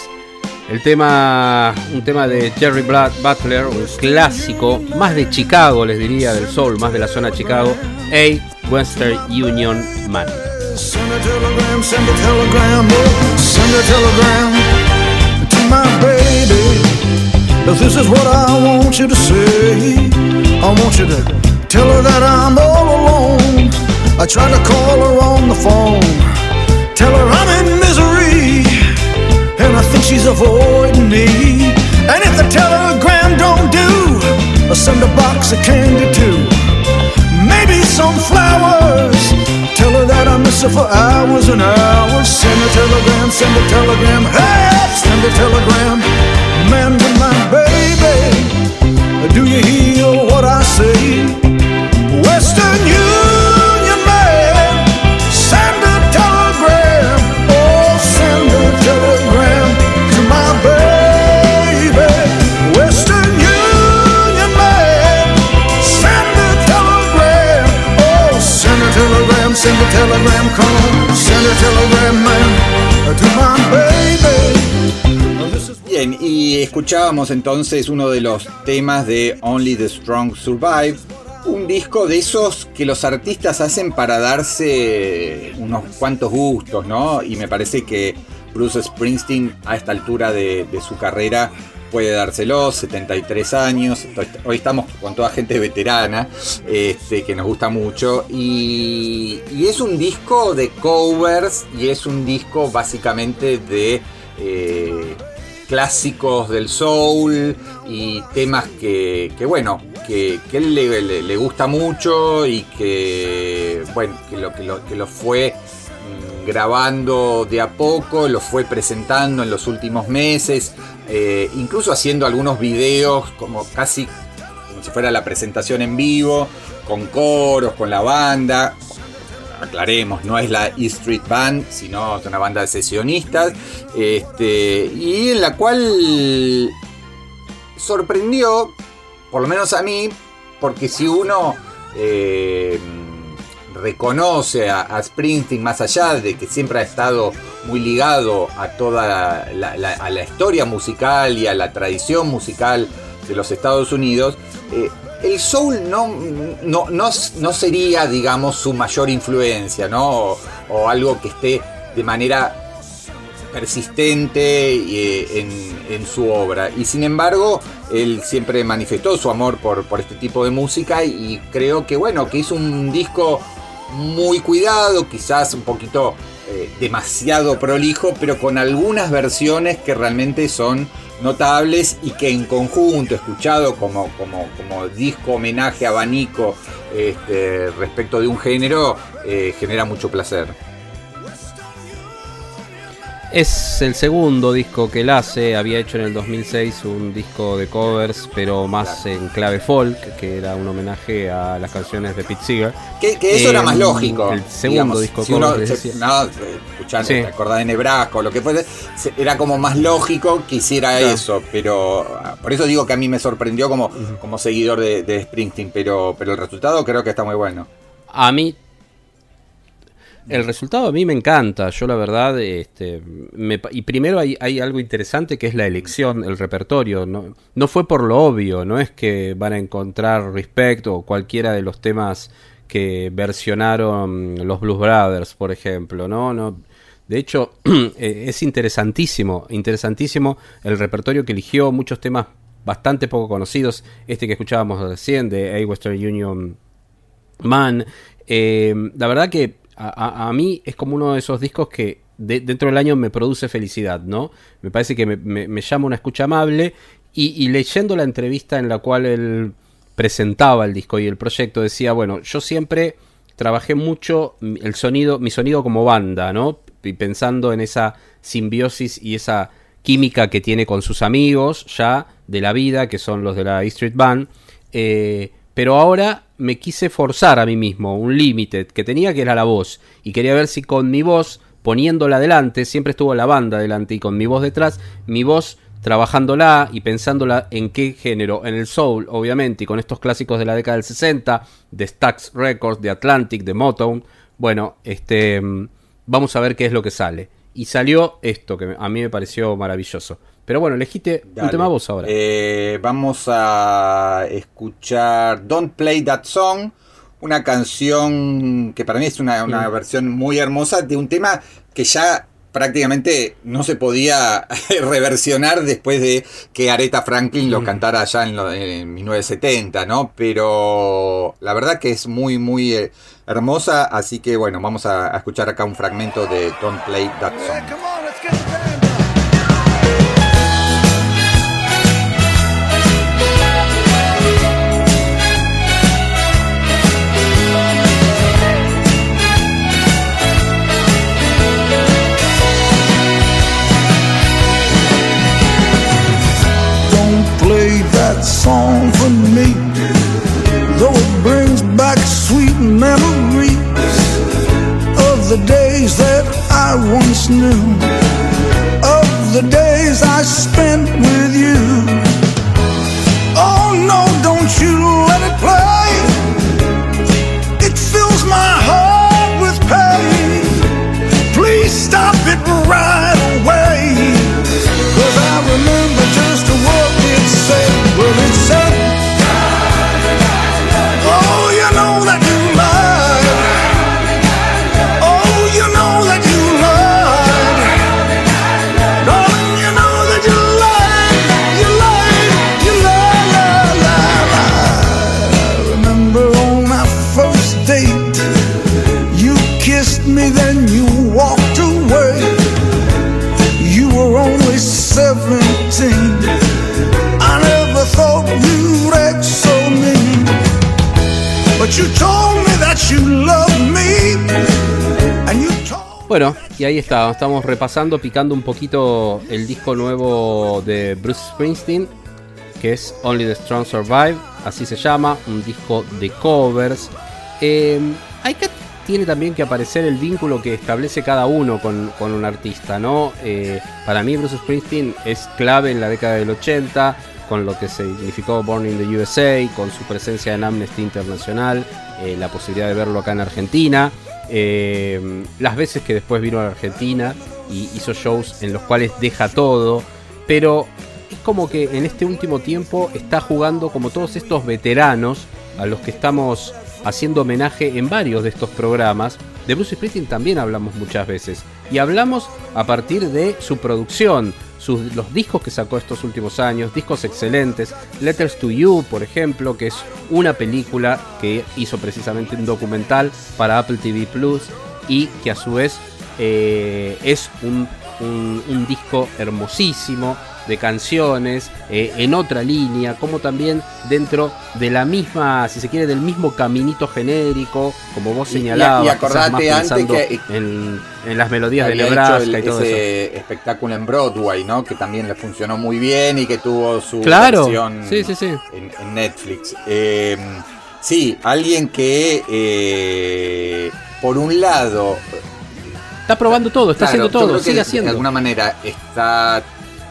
S5: el tema, un tema de Jerry Bla- Butler, un clásico, más de Chicago, les diría, del soul, más de la zona Chicago. A Western Union Man.
S7: This is what I want you to say, I want you to tell her that I'm all alone. I tried to call her on the phone, tell her I'm in misery, and I think she's avoiding me. And if the telegram don't do, I'll send a box of candy too. Maybe some flowers. Tell her that I miss her for hours and hours. Send a telegram, send a telegram. Hey, send a telegram. Man to my baby.
S6: Escuchábamos entonces uno de los temas de Only the Strong Survive, un disco de esos que los artistas hacen para darse unos cuantos gustos, ¿no? Y me parece que Bruce Springsteen a esta altura de, su carrera puede dárselos, 73 años, hoy estamos con toda gente veterana, este, que nos gusta mucho, y, y es un disco de covers y es un disco básicamente de... eh, clásicos del soul y temas que, bueno, que, él le gusta mucho y que, bueno, que lo, que lo, que lo fue mm, grabando de a poco, lo fue presentando en los últimos meses, eh, incluso haciendo algunos videos como casi como si fuera la presentación en vivo, con coros, con la banda, aclaremos, no es la E Street Band, sino es una banda de sesionistas, este, y en la cual sorprendió, por lo menos a mí, porque si uno eh, reconoce a, Springsteen más allá de que siempre ha estado muy ligado a toda la, la- a la historia musical y a la tradición musical de los Estados Unidos, eh, el soul no, no, no, no sería, digamos, su mayor influencia, ¿no? O, algo que esté de manera persistente eh, en, en su obra. Y sin embargo, él siempre manifestó su amor por, por este tipo de música y creo que, bueno, que hizo un disco muy cuidado, quizás un poquito eh, demasiado prolijo, pero con algunas versiones que realmente son notables y que en conjunto, escuchado como, como, como disco homenaje abanico este, respecto de un género, eh, genera mucho placer.
S5: Es el segundo disco que él hace, había hecho en el 2006 un disco de covers, pero más en clave folk, que era un homenaje a las canciones de Pete Seeger.
S6: Que, que eso era
S5: Eh,
S6: más lógico.
S5: el segundo
S6: digamos.
S5: disco
S6: si uno
S5: cover,
S6: se-
S5: les decía.
S6: no, escuchando,
S5: Sí.
S6: te acordás de Nebraska o lo que fuese, se- era como más lógico que hiciera
S5: Claro.
S6: eso, pero ah, por eso digo que a mí me sorprendió como, como seguidor de, de Springsteen, pero, pero el resultado creo que está muy bueno.
S5: A mí. El resultado a mí me encanta. Yo, la verdad, este, me y primero hay, hay algo interesante que es la elección, el repertorio. No, no fue por lo obvio, no es que van a encontrar Respect o cualquiera de los temas que versionaron los Blues Brothers, por ejemplo. No, no. De hecho, eh, es interesantísimo, interesantísimo el repertorio que eligió, muchos temas bastante poco conocidos. Este que escuchábamos recién de A Western Union Man. Eh, la verdad que a, mí es como uno de esos discos que de, dentro del año me produce felicidad, ¿no? Me parece que me, llama una escucha amable y, y, leyendo la entrevista en la cual él presentaba el disco y el proyecto decía, bueno, yo siempre trabajé mucho el sonido, mi sonido como banda, ¿no? Y pensando en esa simbiosis y esa química que tiene con sus amigos ya de la vida, que son los de la E Street Band. Eh, pero ahora me quise forzar a mí mismo, un límite que tenía que era la voz. Y quería ver si con mi voz, poniéndola adelante, siempre estuvo la banda adelante y con mi voz detrás, mi voz trabajándola y pensándola en qué género, en el soul, obviamente, y con estos clásicos de la década del 60, de Stax Records, de Atlantic, de Motown. Bueno, este vamos a ver qué es lo que sale. Y salió esto, que a mí me pareció maravilloso. Pero bueno, elegiste Dale. un tema vos ahora.
S6: Eh, vamos a escuchar Don't Play That Song, una canción que para mí es una, una mm. versión muy hermosa de un tema que ya prácticamente no se podía reversionar después de que Aretha Franklin lo cantara allá en, lo, en 1970, ¿no? Pero la verdad que es muy, muy eh, hermosa, así que bueno, vamos a, a, escuchar acá un fragmento de Don't Play That Song. Song for me, though it brings back sweet memories of the days that I once knew, of the days I spent with you. Oh no, don't you let it play. It fills my heart with pain. Please stop it right away.
S5: Ahí está, estamos repasando, picando un poquito el disco nuevo de Bruce Springsteen, que es Only the Strong Survive, así se llama, un disco de covers. Eh, hay que tiene también que aparecer el vínculo que establece cada uno con, con un artista, ¿no? Eh, para mí Bruce Springsteen es clave en la década del 80, con lo que significó Born in the USA, con su presencia en Amnesty Internacional, eh, la posibilidad de verlo acá en Argentina, eh, las veces que después vino a Argentina y hizo shows en los cuales deja todo, pero es como que en este último tiempo está jugando como todos estos veteranos a los que estamos haciendo homenaje en varios de estos programas. De Bruce Springsteen también hablamos muchas veces. Y hablamos a partir de su producción, sus, los discos que sacó estos últimos años, discos excelentes. Letters to You, por ejemplo, que es una película que hizo precisamente un documental para Apple TV Plus y que a su vez eh, es un, un, un disco hermosísimo de canciones eh, en otra línea, como también dentro de la misma, si se quiere, del mismo caminito genérico, como vos señalabas.
S6: Y, y acordate antes que
S5: en, en, las melodías de Nebraska
S6: el,
S5: y todo
S6: ese eso. espectáculo en Broadway, ¿no? Que también le funcionó muy bien y que tuvo su
S5: claro.
S6: versión
S5: sí, sí, sí.
S6: En, en, Netflix. Eh, sí, alguien que eh, por un lado
S5: Está probando todo, está
S6: claro,
S5: haciendo todo, sigue haciendo.
S6: De alguna manera está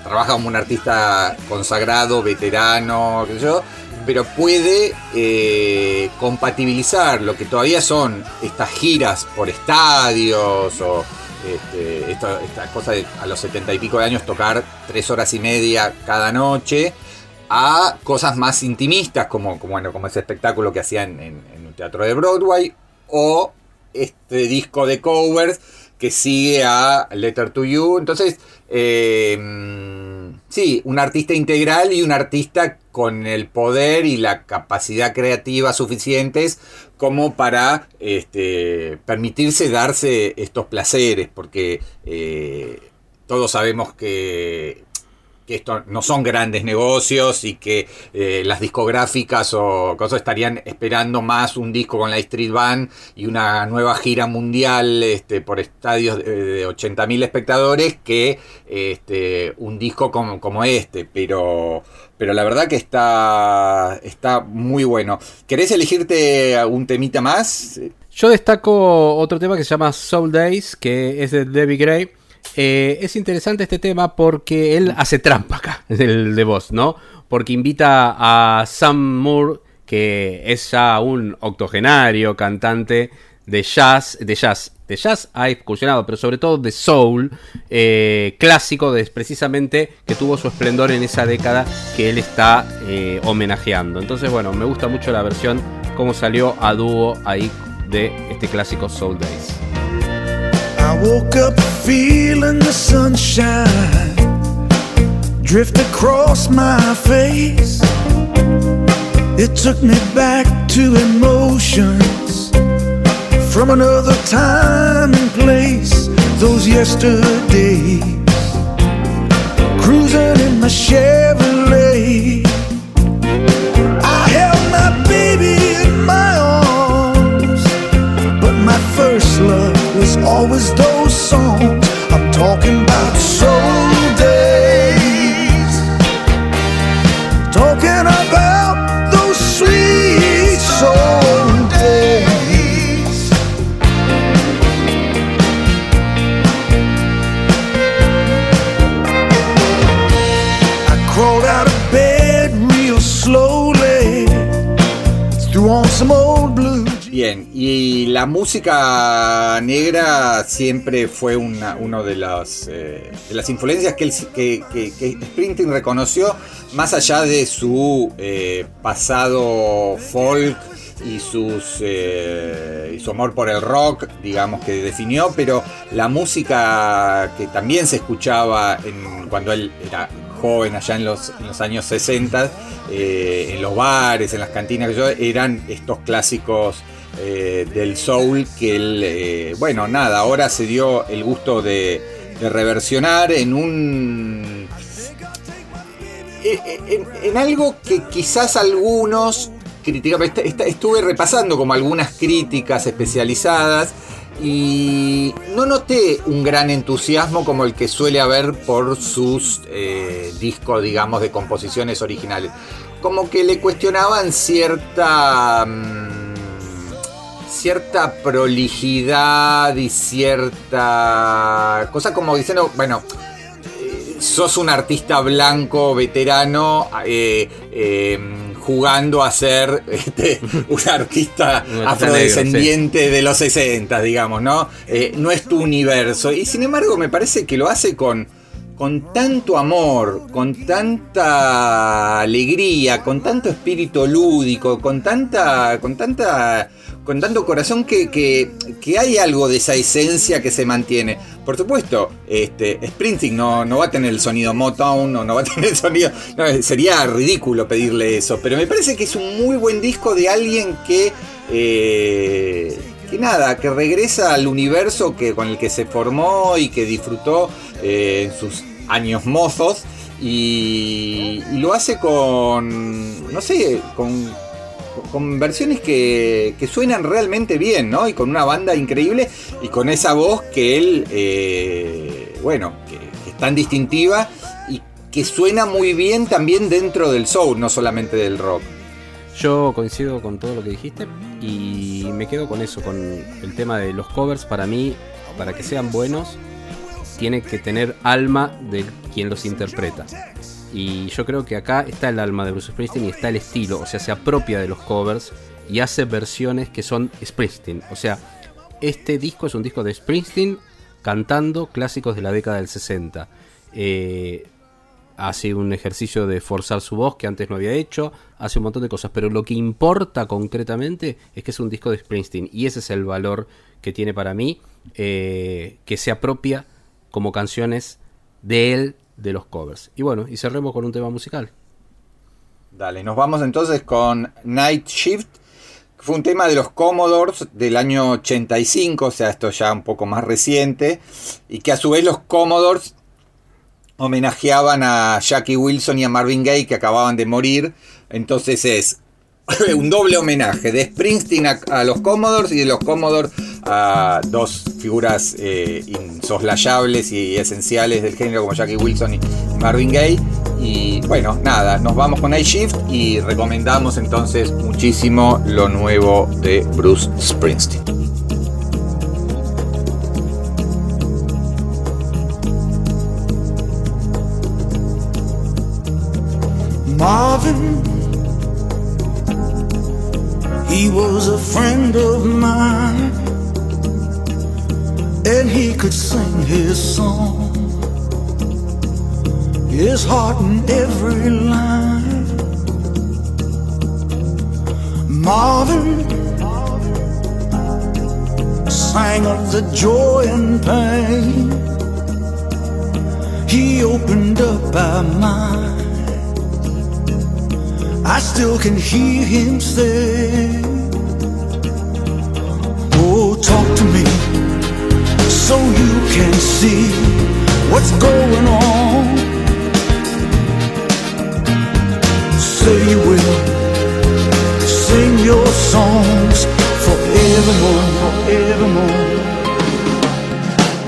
S6: trabaja como un artista consagrado, veterano, yo, pero puede eh, compatibilizar lo que todavía son estas giras por estadios o este, esta cosa de a los setenta y pico de años tocar tres horas y media cada noche a cosas más intimistas como, como, bueno, como ese espectáculo que hacían en, en un teatro de Broadway o este disco de covers que sigue a Letter to You. Entonces, eh, sí, un artista integral y un artista con el poder y la capacidad creativa suficientes como para este, permitirse darse estos placeres, porque eh, todos sabemos que esto no son grandes negocios y que eh, las discográficas o cosas estarían esperando más un disco con la Street Band y una nueva gira mundial este, por estadios de, de 80.000 espectadores que este, un disco como, este, pero, pero la verdad que está, está muy bueno. ¿Querés elegirte un temita más?
S5: Yo destaco otro tema que se llama Soul Days, que es de Debbie Gray. Eh, es interesante este tema porque él hace trampa acá, el de voz, ¿no? Porque invita a Sam Moore, que es ya un octogenario cantante de jazz, de jazz, de jazz ha excursionado, pero sobre todo de soul, eh, clásico, de, precisamente que tuvo su esplendor en esa década que él está eh, homenajeando. Entonces, bueno, me gusta mucho la versión, cómo salió a dúo ahí de este clásico Soul Days.
S7: Woke up feeling the sunshine drift across my face. It took me back to emotions from another time and place. Those yesterdays, cruising in my Chevrolet. I held my baby in my arms, but my first love was always those songs. I'm talking about soul
S6: la música negra siempre fue una, de, las, eh, de las influencias que, que, Springsteen reconoció, más allá de su eh, pasado folk y, sus, eh, y su amor por el rock, digamos, que definió, pero la música que también se escuchaba en, cuando él era joven, allá en los, en los años 60, eh, en los bares, en las cantinas, eran estos clásicos eh, del soul que él, eh, bueno, nada, ahora se dio el gusto de, reversionar en un... eh, En, algo que quizás algunos est- estuve repasando como algunas críticas especializadas y no noté un gran entusiasmo como el que suele haber por sus discos, digamos, de composiciones originales. Como que le cuestionaban cierta... mm, cierta prolijidad y cierta cosa como diciendo, bueno, eh, sos un artista blanco, veterano, eh, eh, jugando a ser este, un artista
S5: Un artista
S6: afrodescendiente de los 60, digamos, ¿no? Eh, no es tu universo. Y sin embargo, me parece que lo hace con, con tanto amor, con tanta alegría, con tanto espíritu lúdico, con tanta. con tanta. Con tanto corazón que, que- que hay algo de esa esencia que se mantiene. Por supuesto, este, Springsteen no, no va a tener el sonido Motown, no, no va a tener el sonido. sería ridículo pedirle eso. Pero me parece que es un muy buen disco de alguien que. eh, que nada, que regresa al universo que, con el que se formó y que disfrutó eh, en sus años mozos y, y lo hace con, no sé, con, con versiones que, suenan realmente bien, ¿no? Y con una banda increíble y con esa voz que él, eh, bueno, que, que es tan distintiva y que suena muy bien también dentro del soul, no solamente del rock.
S5: Yo coincido con todo lo que dijiste y me quedo con eso, con el tema de los covers. Para mí, para que sean buenos, tiene que tener alma de quien los interpreta. Y yo creo que acá está el alma de Bruce Springsteen y está el estilo, o sea, se apropia de los covers y hace versiones que son Springsteen. O sea, este disco es un disco de Springsteen cantando clásicos de la década del 60. Eh, hace un ejercicio de forzar su voz que antes no había hecho, hace un montón de cosas, pero lo que importa concretamente es que es un disco de Springsteen y ese es el valor que tiene para mí eh, que se apropia como canciones de él de los covers. Y bueno, y cerremos con un tema musical.
S6: Dale, nos vamos entonces con Night Shift. Fue un tema de los Commodores del año 85, o sea, esto ya un poco más reciente, y que a su vez los Commodores homenajeaban a Jackie Wilson y a Marvin Gaye que acababan de morir. Entonces es un doble homenaje de Springsteen a, a los Commodores y de los Commodores a dos figuras eh, insoslayables y esenciales del género como Jackie Wilson y Marvin Gaye. Y bueno, nada, nos vamos con Night Shift y recomendamos entonces muchísimo lo nuevo de Bruce Springsteen.
S7: Marvin, he was a friend of mine, and he could sing his song, his heart in every line. Marvin sang of the joy and pain. He opened up our mind. I still can hear him say, Oh, talk to me so you can see what's going on. Say you will sing your songs forevermore, forevermore.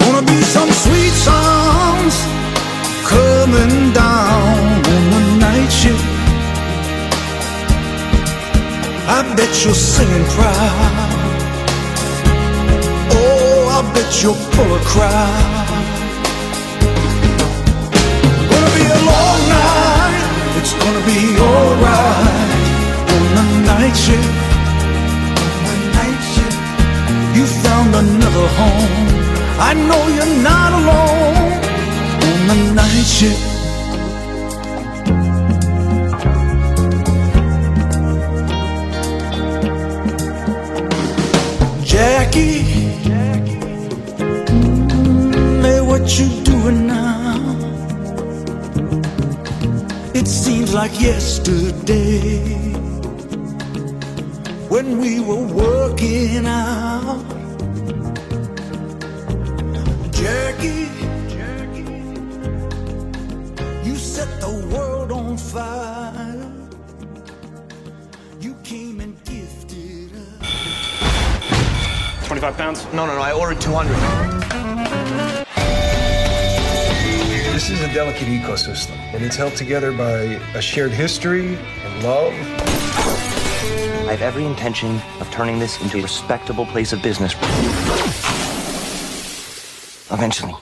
S7: Gonna be some sweet songs coming down on the night shift. I bet you're singing proud. Bet you're full of crowd. Gonna be a long night. It's gonna be alright on the night shift. The night shift. You found another home. I know you're not alone on the night shift. Jackie, what you doing now? It seems like yesterday when we were working out. Jackie, Jackie, you set the world on fire. You came and gifted us.
S8: 25 pounds?
S1: No, no, no. I ordered 200.
S9: This is a delicate ecosystem, and it's held together by a shared history and love.
S10: I have every intention of turning this into a respectable place of business. Eventually.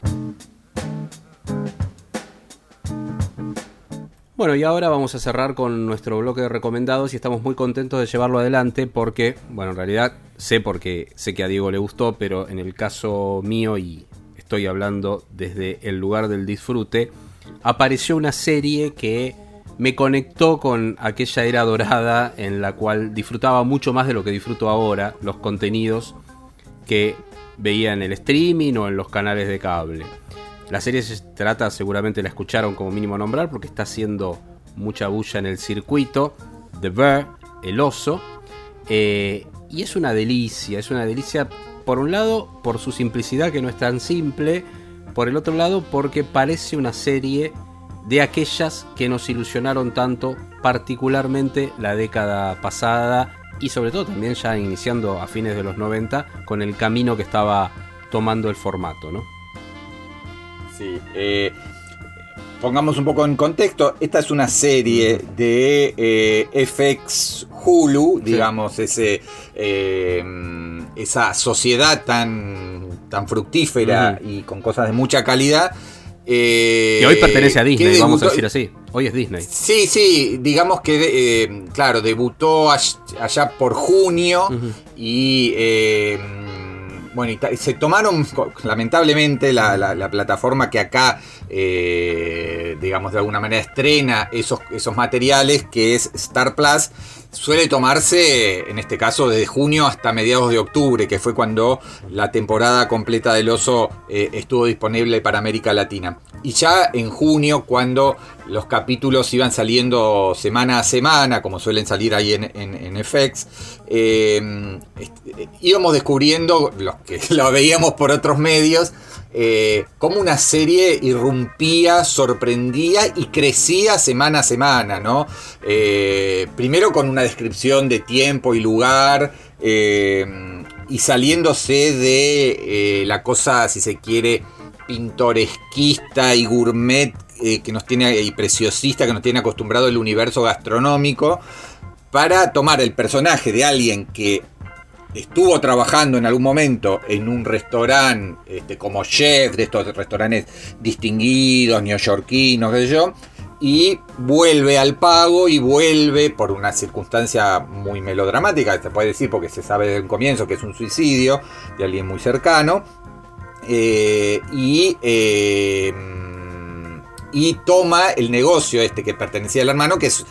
S5: Bueno, y ahora vamos a cerrar con nuestro bloque de recomendados y estamos muy contentos de llevarlo adelante porque, bueno, en realidad sé porque sé que a Diego le gustó, pero en el caso mío, y estoy hablando desde el lugar del disfrute, apareció una serie que me conectó con aquella era dorada en la cual disfrutaba mucho más de lo que disfruto ahora, los contenidos que veía en el streaming o en los canales de cable. La serie se trata, seguramente la escucharon como mínimo nombrar, porque está haciendo mucha bulla en el circuito. The Bear, el oso. Eh, y es una delicia, es una delicia, por un lado, por su simplicidad, que no es tan simple. Por el otro lado, porque parece una serie de aquellas que nos ilusionaron tanto, particularmente la década pasada y sobre todo también ya iniciando a fines de los 90 con el camino que estaba tomando el formato, ¿no?
S6: Sí, eh, pongamos un poco en contexto. Esta es una serie de eh, FX Hulu, digamos, ese, eh, esa sociedad tan, tan fructífera y con cosas de mucha calidad. eh,
S5: Que hoy pertenece a Disney, vamos a decir así. Hoy es Disney.
S6: Sí, sí, digamos que, claro, debutó all- allá por junio y, eh, bueno, y se tomaron, lamentablemente, la, la- la plataforma que acá, eh, digamos, de alguna manera estrena esos, esos materiales, que es Star Plus, suele tomarse, en este caso, desde junio hasta mediados de octubre, que fue cuando la temporada completa del oso eh, estuvo disponible para América Latina. Y ya en junio, cuando los capítulos iban saliendo semana a semana, como suelen salir ahí en, en, FX, eh, este, íbamos descubriendo, los que lo veíamos por otros medios, eh, como una serie irrumpía, sorprendía y crecía semana a semana, ¿no? Eh, primero con una descripción de tiempo y lugar eh, y saliéndose de la cosa, si se quiere, pintoresquista y gourmet que nos tiene y preciosista que nos tiene acostumbrado el universo gastronómico para tomar el personaje de alguien que estuvo trabajando en algún momento en un restaurante este, como chef de estos restaurantes distinguidos, neoyorquinos, qué sé yo, y vuelve al pago y vuelve por una circunstancia muy melodramática, se puede decir porque se sabe desde el comienzo que es un suicidio de alguien muy cercano, eh, y, eh, y toma el negocio este que pertenecía al hermano, que es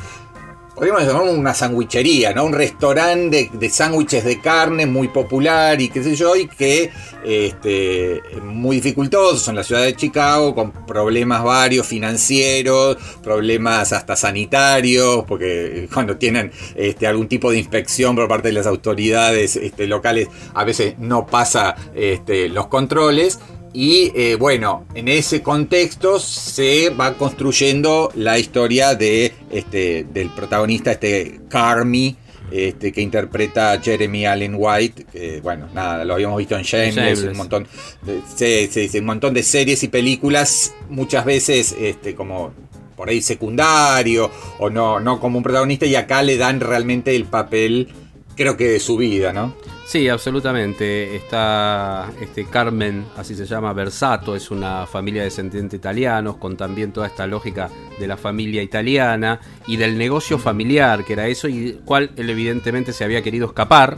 S6: podríamos una sandwichería, ¿no? Un restaurante de, sándwiches de carne muy popular y qué sé yo, y que este, muy dificultoso en la ciudad de Chicago, con problemas varios financieros, problemas hasta sanitarios, porque cuando tienen este, algún tipo de inspección por parte de las autoridades este, locales, a veces no pasa este, los controles. Y eh, bueno, en ese contexto se va construyendo la historia de, este, del protagonista, este Carmi, este, que interpreta Jeremy Allen White. Que, bueno, nada, lo habíamos visto en Shameless, un montón, de, un montón de series y películas, muchas veces este, como por ahí secundario o no, no como un protagonista, y acá le dan realmente el papel, creo que de su vida, ¿no?
S5: Sí, absolutamente. Está este Carmen, así se llama, Versato, es una familia descendiente italianos, con también toda esta lógica de la familia italiana y del negocio familiar, que era eso, y cual él evidentemente se había querido escapar.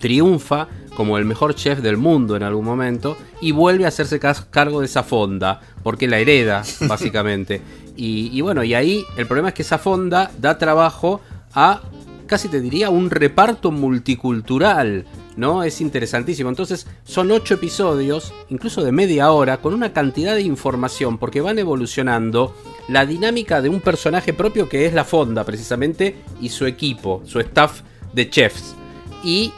S5: Triunfa como el mejor chef del mundo en algún momento y vuelve a hacerse cargo de esa fonda, porque la hereda, básicamente. y, y bueno, y ahí el problema es que esa fonda da trabajo a casi te diría un reparto multicultural, ¿no? Es interesantísimo. Entonces son ocho episodios, incluso de media hora, con una cantidad de información, porque van evolucionando la dinámica de un personaje propio que es la Fonda, precisamente, y su equipo, su staff de chefs. Y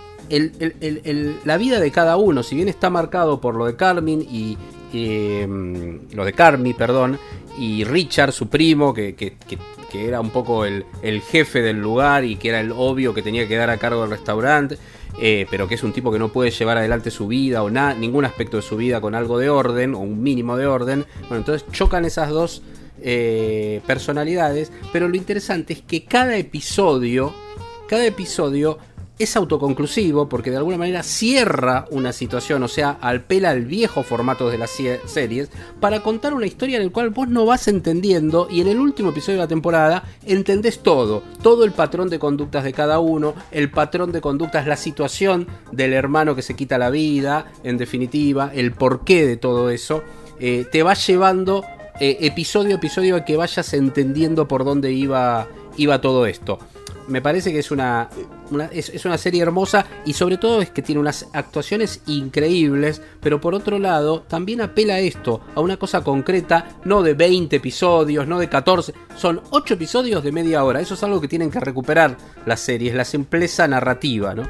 S5: la vida de cada uno, si bien está marcado por lo de Carmen y... Em, lo de Carmi, perdón, y Richard, su primo, que, que que era un poco el, jefe del lugar y que era el obvio que tenía que dar a cargo del restaurante, eh, pero que es un tipo que no puede llevar adelante su vida o nada, ningún aspecto de su vida con algo de orden o un mínimo de orden. Bueno, entonces chocan esas dos eh, personalidades, pero lo interesante es que cada episodio, cada episodio es autoconclusivo porque de alguna manera cierra una situación, o sea, alpela al viejo formato de las series para contar una historia en la cual vos no vas entendiendo y en el último episodio de la temporada entendés todo, todo el patrón de conductas de cada uno, el patrón de conductas, la situación del hermano que se quita la vida, en definitiva, el porqué de todo eso, eh, te va llevando eh, episodio a episodio a que vayas entendiendo por dónde iba, iba todo esto me parece que es una, es, una serie hermosa y sobre todo es que tiene unas actuaciones increíbles, pero por otro lado también apela a esto, a una cosa concreta, no de 20 episodios, no de 14, son 8 episodios de media hora, eso es algo que tienen que recuperar las series, la simpleza narrativa, ¿no?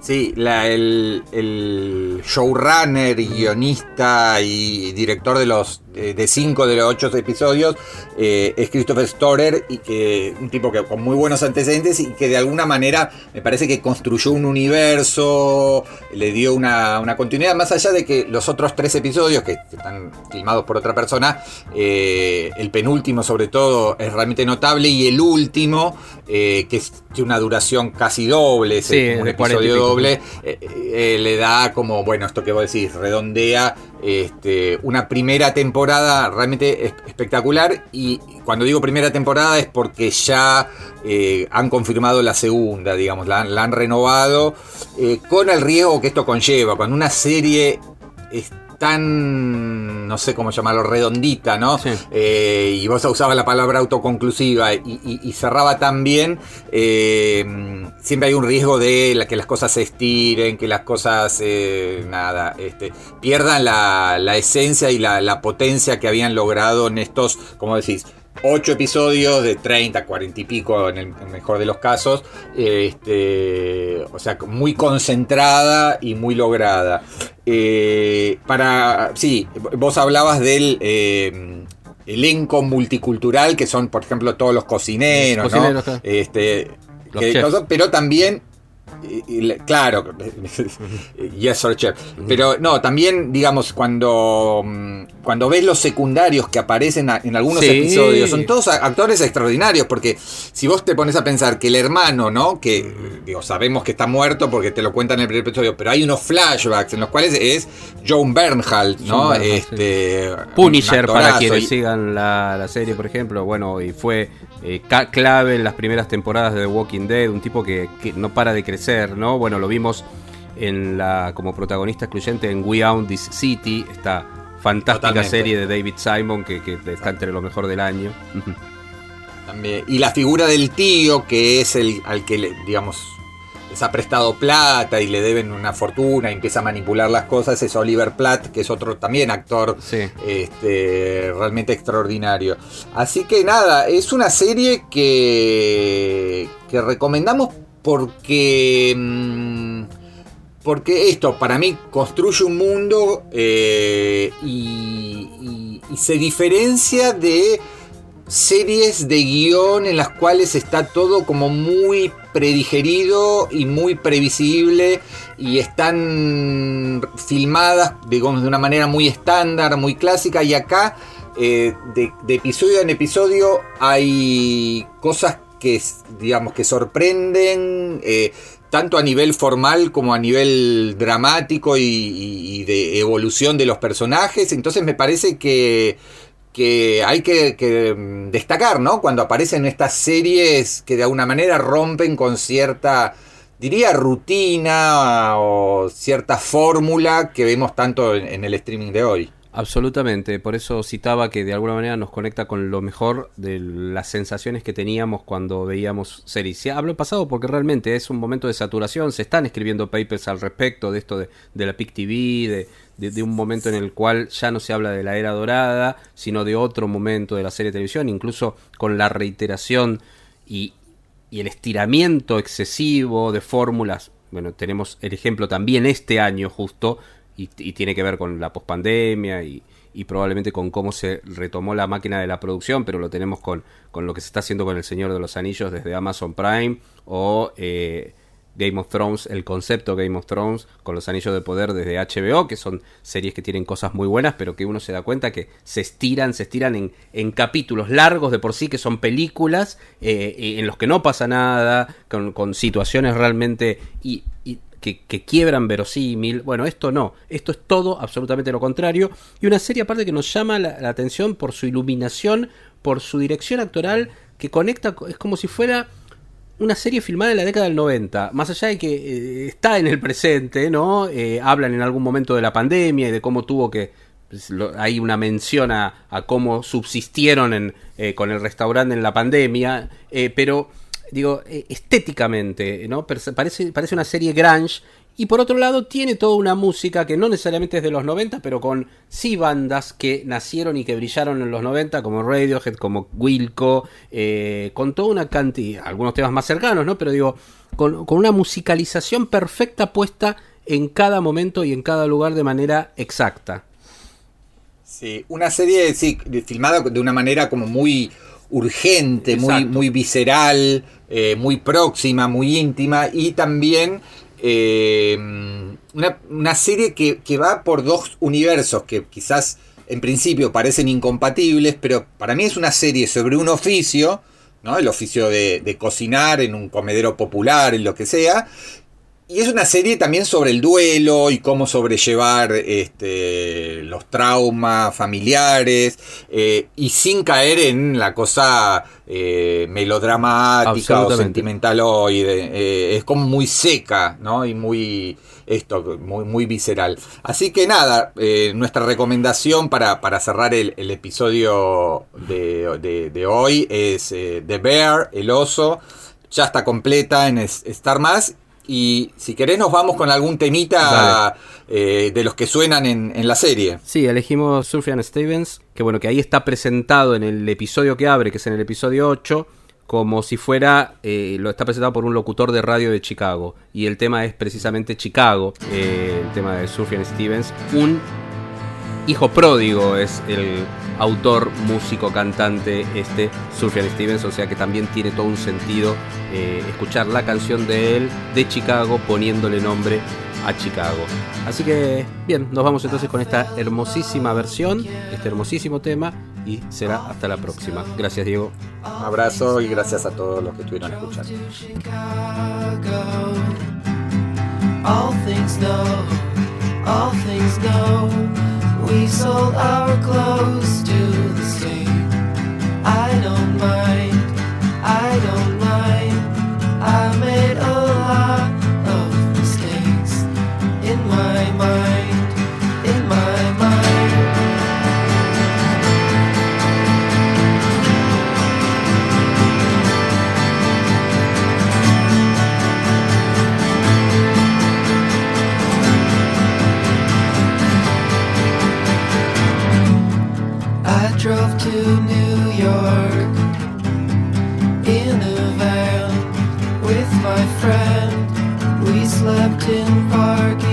S6: Sí, el, el, showrunner, guionista y director de los de cinco de los ocho episodios eh, es Christopher Storer y que un tipo que con muy buenos antecedentes y que de alguna manera me parece que construyó un universo, le dio una, continuidad más allá de que los otros tres episodios que, están filmados por otra persona, eh, el penúltimo sobre todo es realmente notable y el último eh, que es de una duración casi doble, es un episodio doble, le da como bueno esto que vos decís redondea este, una primera temporada realmente espectacular y cuando digo primera temporada es porque ya eh, han confirmado la segunda, digamos, la, han renovado eh, con el riesgo que esto conlleva, cuando una serie tan, no sé cómo llamarlo, redondita, ¿no? Eh, y vos usabas la palabra autoconclusiva y, cerraba tan bien, eh, siempre hay un riesgo de que las cosas se estiren, que las cosas, eh, nada, este, pierdan la, esencia y la, potencia que habían logrado en estos, como decís, ocho episodios de 30, 40 y pico en el mejor de los casos. Este, o sea, muy concentrada y muy lograda. Eh, para. Sí, vos hablabas del. Eh, elenco multicultural que son por ejemplo todos los cocineros, ¿no? este, pero también claro, yes sir, chef. Pero no, también, digamos, cuando, mm, cuando ves los secundarios que aparecen en algunos episodios, son todos actores extraordinarios, porque si vos te pones a pensar que el hermano, ¿no? Que, digo, sabemos que está muerto porque te lo cuentan en el primer episodio, pero hay unos flashbacks en los cuales es John Bernhalt, ¿no? este,
S5: Punisher, para quienes sigan la, serie, por ejemplo, bueno, y fue eh, clave en las primeras temporadas de The Walking Dead, un tipo que no para de crecer ¿no? Bueno, lo vimos en la como protagonista excluyente en We Own This City, esta fantástica serie de David Simon que, está entre lo mejor del año.
S6: También. Y la figura del tío, que es el al que le, digamos, les ha prestado plata y le deben una fortuna y empieza a manipular las cosas, es Oliver Platt, que es otro también actor este, realmente extraordinario. Así que nada, es una serie que, que recomendamos porque, mm, porque esto para mí construye un mundo eh, y, se diferencia de series de guion en las cuales está todo como muy predigerido y muy previsible y están filmadas digamos de una manera muy estándar, muy clásica y acá eh, de, episodio en episodio hay cosas que, digamos, que sorprenden eh, tanto a nivel formal como a nivel dramático y, de evolución de los personajes. Entonces me parece que, que hay que, mm, destacar, ¿no? Cuando aparecen estas series que de alguna manera rompen con cierta, diría, rutina o cierta fórmula que vemos tanto en el streaming de hoy.
S5: Absolutamente, por eso citaba que de alguna manera nos conecta con lo mejor de las sensaciones que teníamos cuando veíamos series. hablo pasado porque realmente es un momento de saturación, se están escribiendo papers al respecto de esto de, la PIC TV, de, un momento en el cual ya no se habla de la era dorada, sino de otro momento de la serie de televisión, incluso con la reiteración y, y el estiramiento excesivo de fórmulas. Bueno, tenemos el ejemplo también este año justo y, tiene que ver con la pospandemia y, y probablemente con cómo se retomó la máquina de la producción, pero lo tenemos con, con lo que se está haciendo con El Señor de los Anillos desde Amazon Prime o eh, Game of Thrones, el concepto Game of Thrones con los Anillos de Poder desde HBO, que son series que tienen cosas muy buenas, pero que uno se da cuenta que se estiran, se estiran en, en capítulos largos de por sí, que son películas eh, en los que no pasa nada, con, situaciones realmente... Y, y que, quiebran verosímil. Bueno, esto no, esto es todo absolutamente lo contrario. Y una serie aparte que nos llama la, atención por su iluminación, por su dirección actoral, que conecta, es como si fuera una serie filmada en la década del 90, más allá de que eh, está en el presente, ¿no? Eh, hablan en algún momento de la pandemia y de cómo tuvo que... Pues, hay una mención a, cómo subsistieron en, eh, con el restaurante en la pandemia, pero digo, estéticamente, ¿no? Parece, parece una serie grunge. Y por otro lado, tiene toda una música que no necesariamente es de los 90, pero con sí bandas que nacieron y que brillaron en los 90, como Radiohead, como Wilco, eh, con toda una cantidad, algunos temas más cercanos, ¿no? Pero digo, con, una musicalización perfecta puesta en cada momento y en cada lugar de manera exacta.
S6: Sí, una serie, sí, filmada de una manera como muy urgente, muy, muy visceral, eh, muy próxima, muy íntima y también eh, una, serie que, va por dos universos que quizás en principio parecen incompatibles, pero para mí es una serie sobre un oficio, ¿no? el oficio de, cocinar en un comedero popular, en lo que sea, y es una serie también sobre el duelo y cómo sobrellevar este, los traumas familiares eh, y sin caer en la cosa eh, melodramática o sentimentaloide. Eh, es como muy seca, ¿no? Y muy esto, muy, muy visceral. Así que nada, eh, nuestra recomendación para, para cerrar el, el episodio de, de- de hoy es The Bear, el oso. Ya está completa en Star Más. Y si querés nos vamos con algún temita eh, de los que suenan en, en la serie.
S5: Sí, elegimos Sufjan Stevens, que bueno, que ahí está presentado en el episodio que abre, que es en el episodio 8, como si fuera, eh, lo está presentado por un locutor de radio de Chicago. Y el tema es precisamente Chicago, eh, el tema de Sufjan Stevens. Un hijo pródigo es el autor, músico, cantante, este Sufjan Stevens, o sea que también tiene todo un sentido eh, escuchar la canción de él, de Chicago, poniéndole nombre a Chicago. Así que, bien, nos vamos entonces con esta hermosísima versión, este hermosísimo tema, y será hasta la próxima. Gracias, Diego.
S6: Un abrazo y gracias a todos los que estuvieron escuchando.
S8: All things know, all things know. We sold our clothes to the state. I don't mind, to New York in a van with my friend. We slept in parking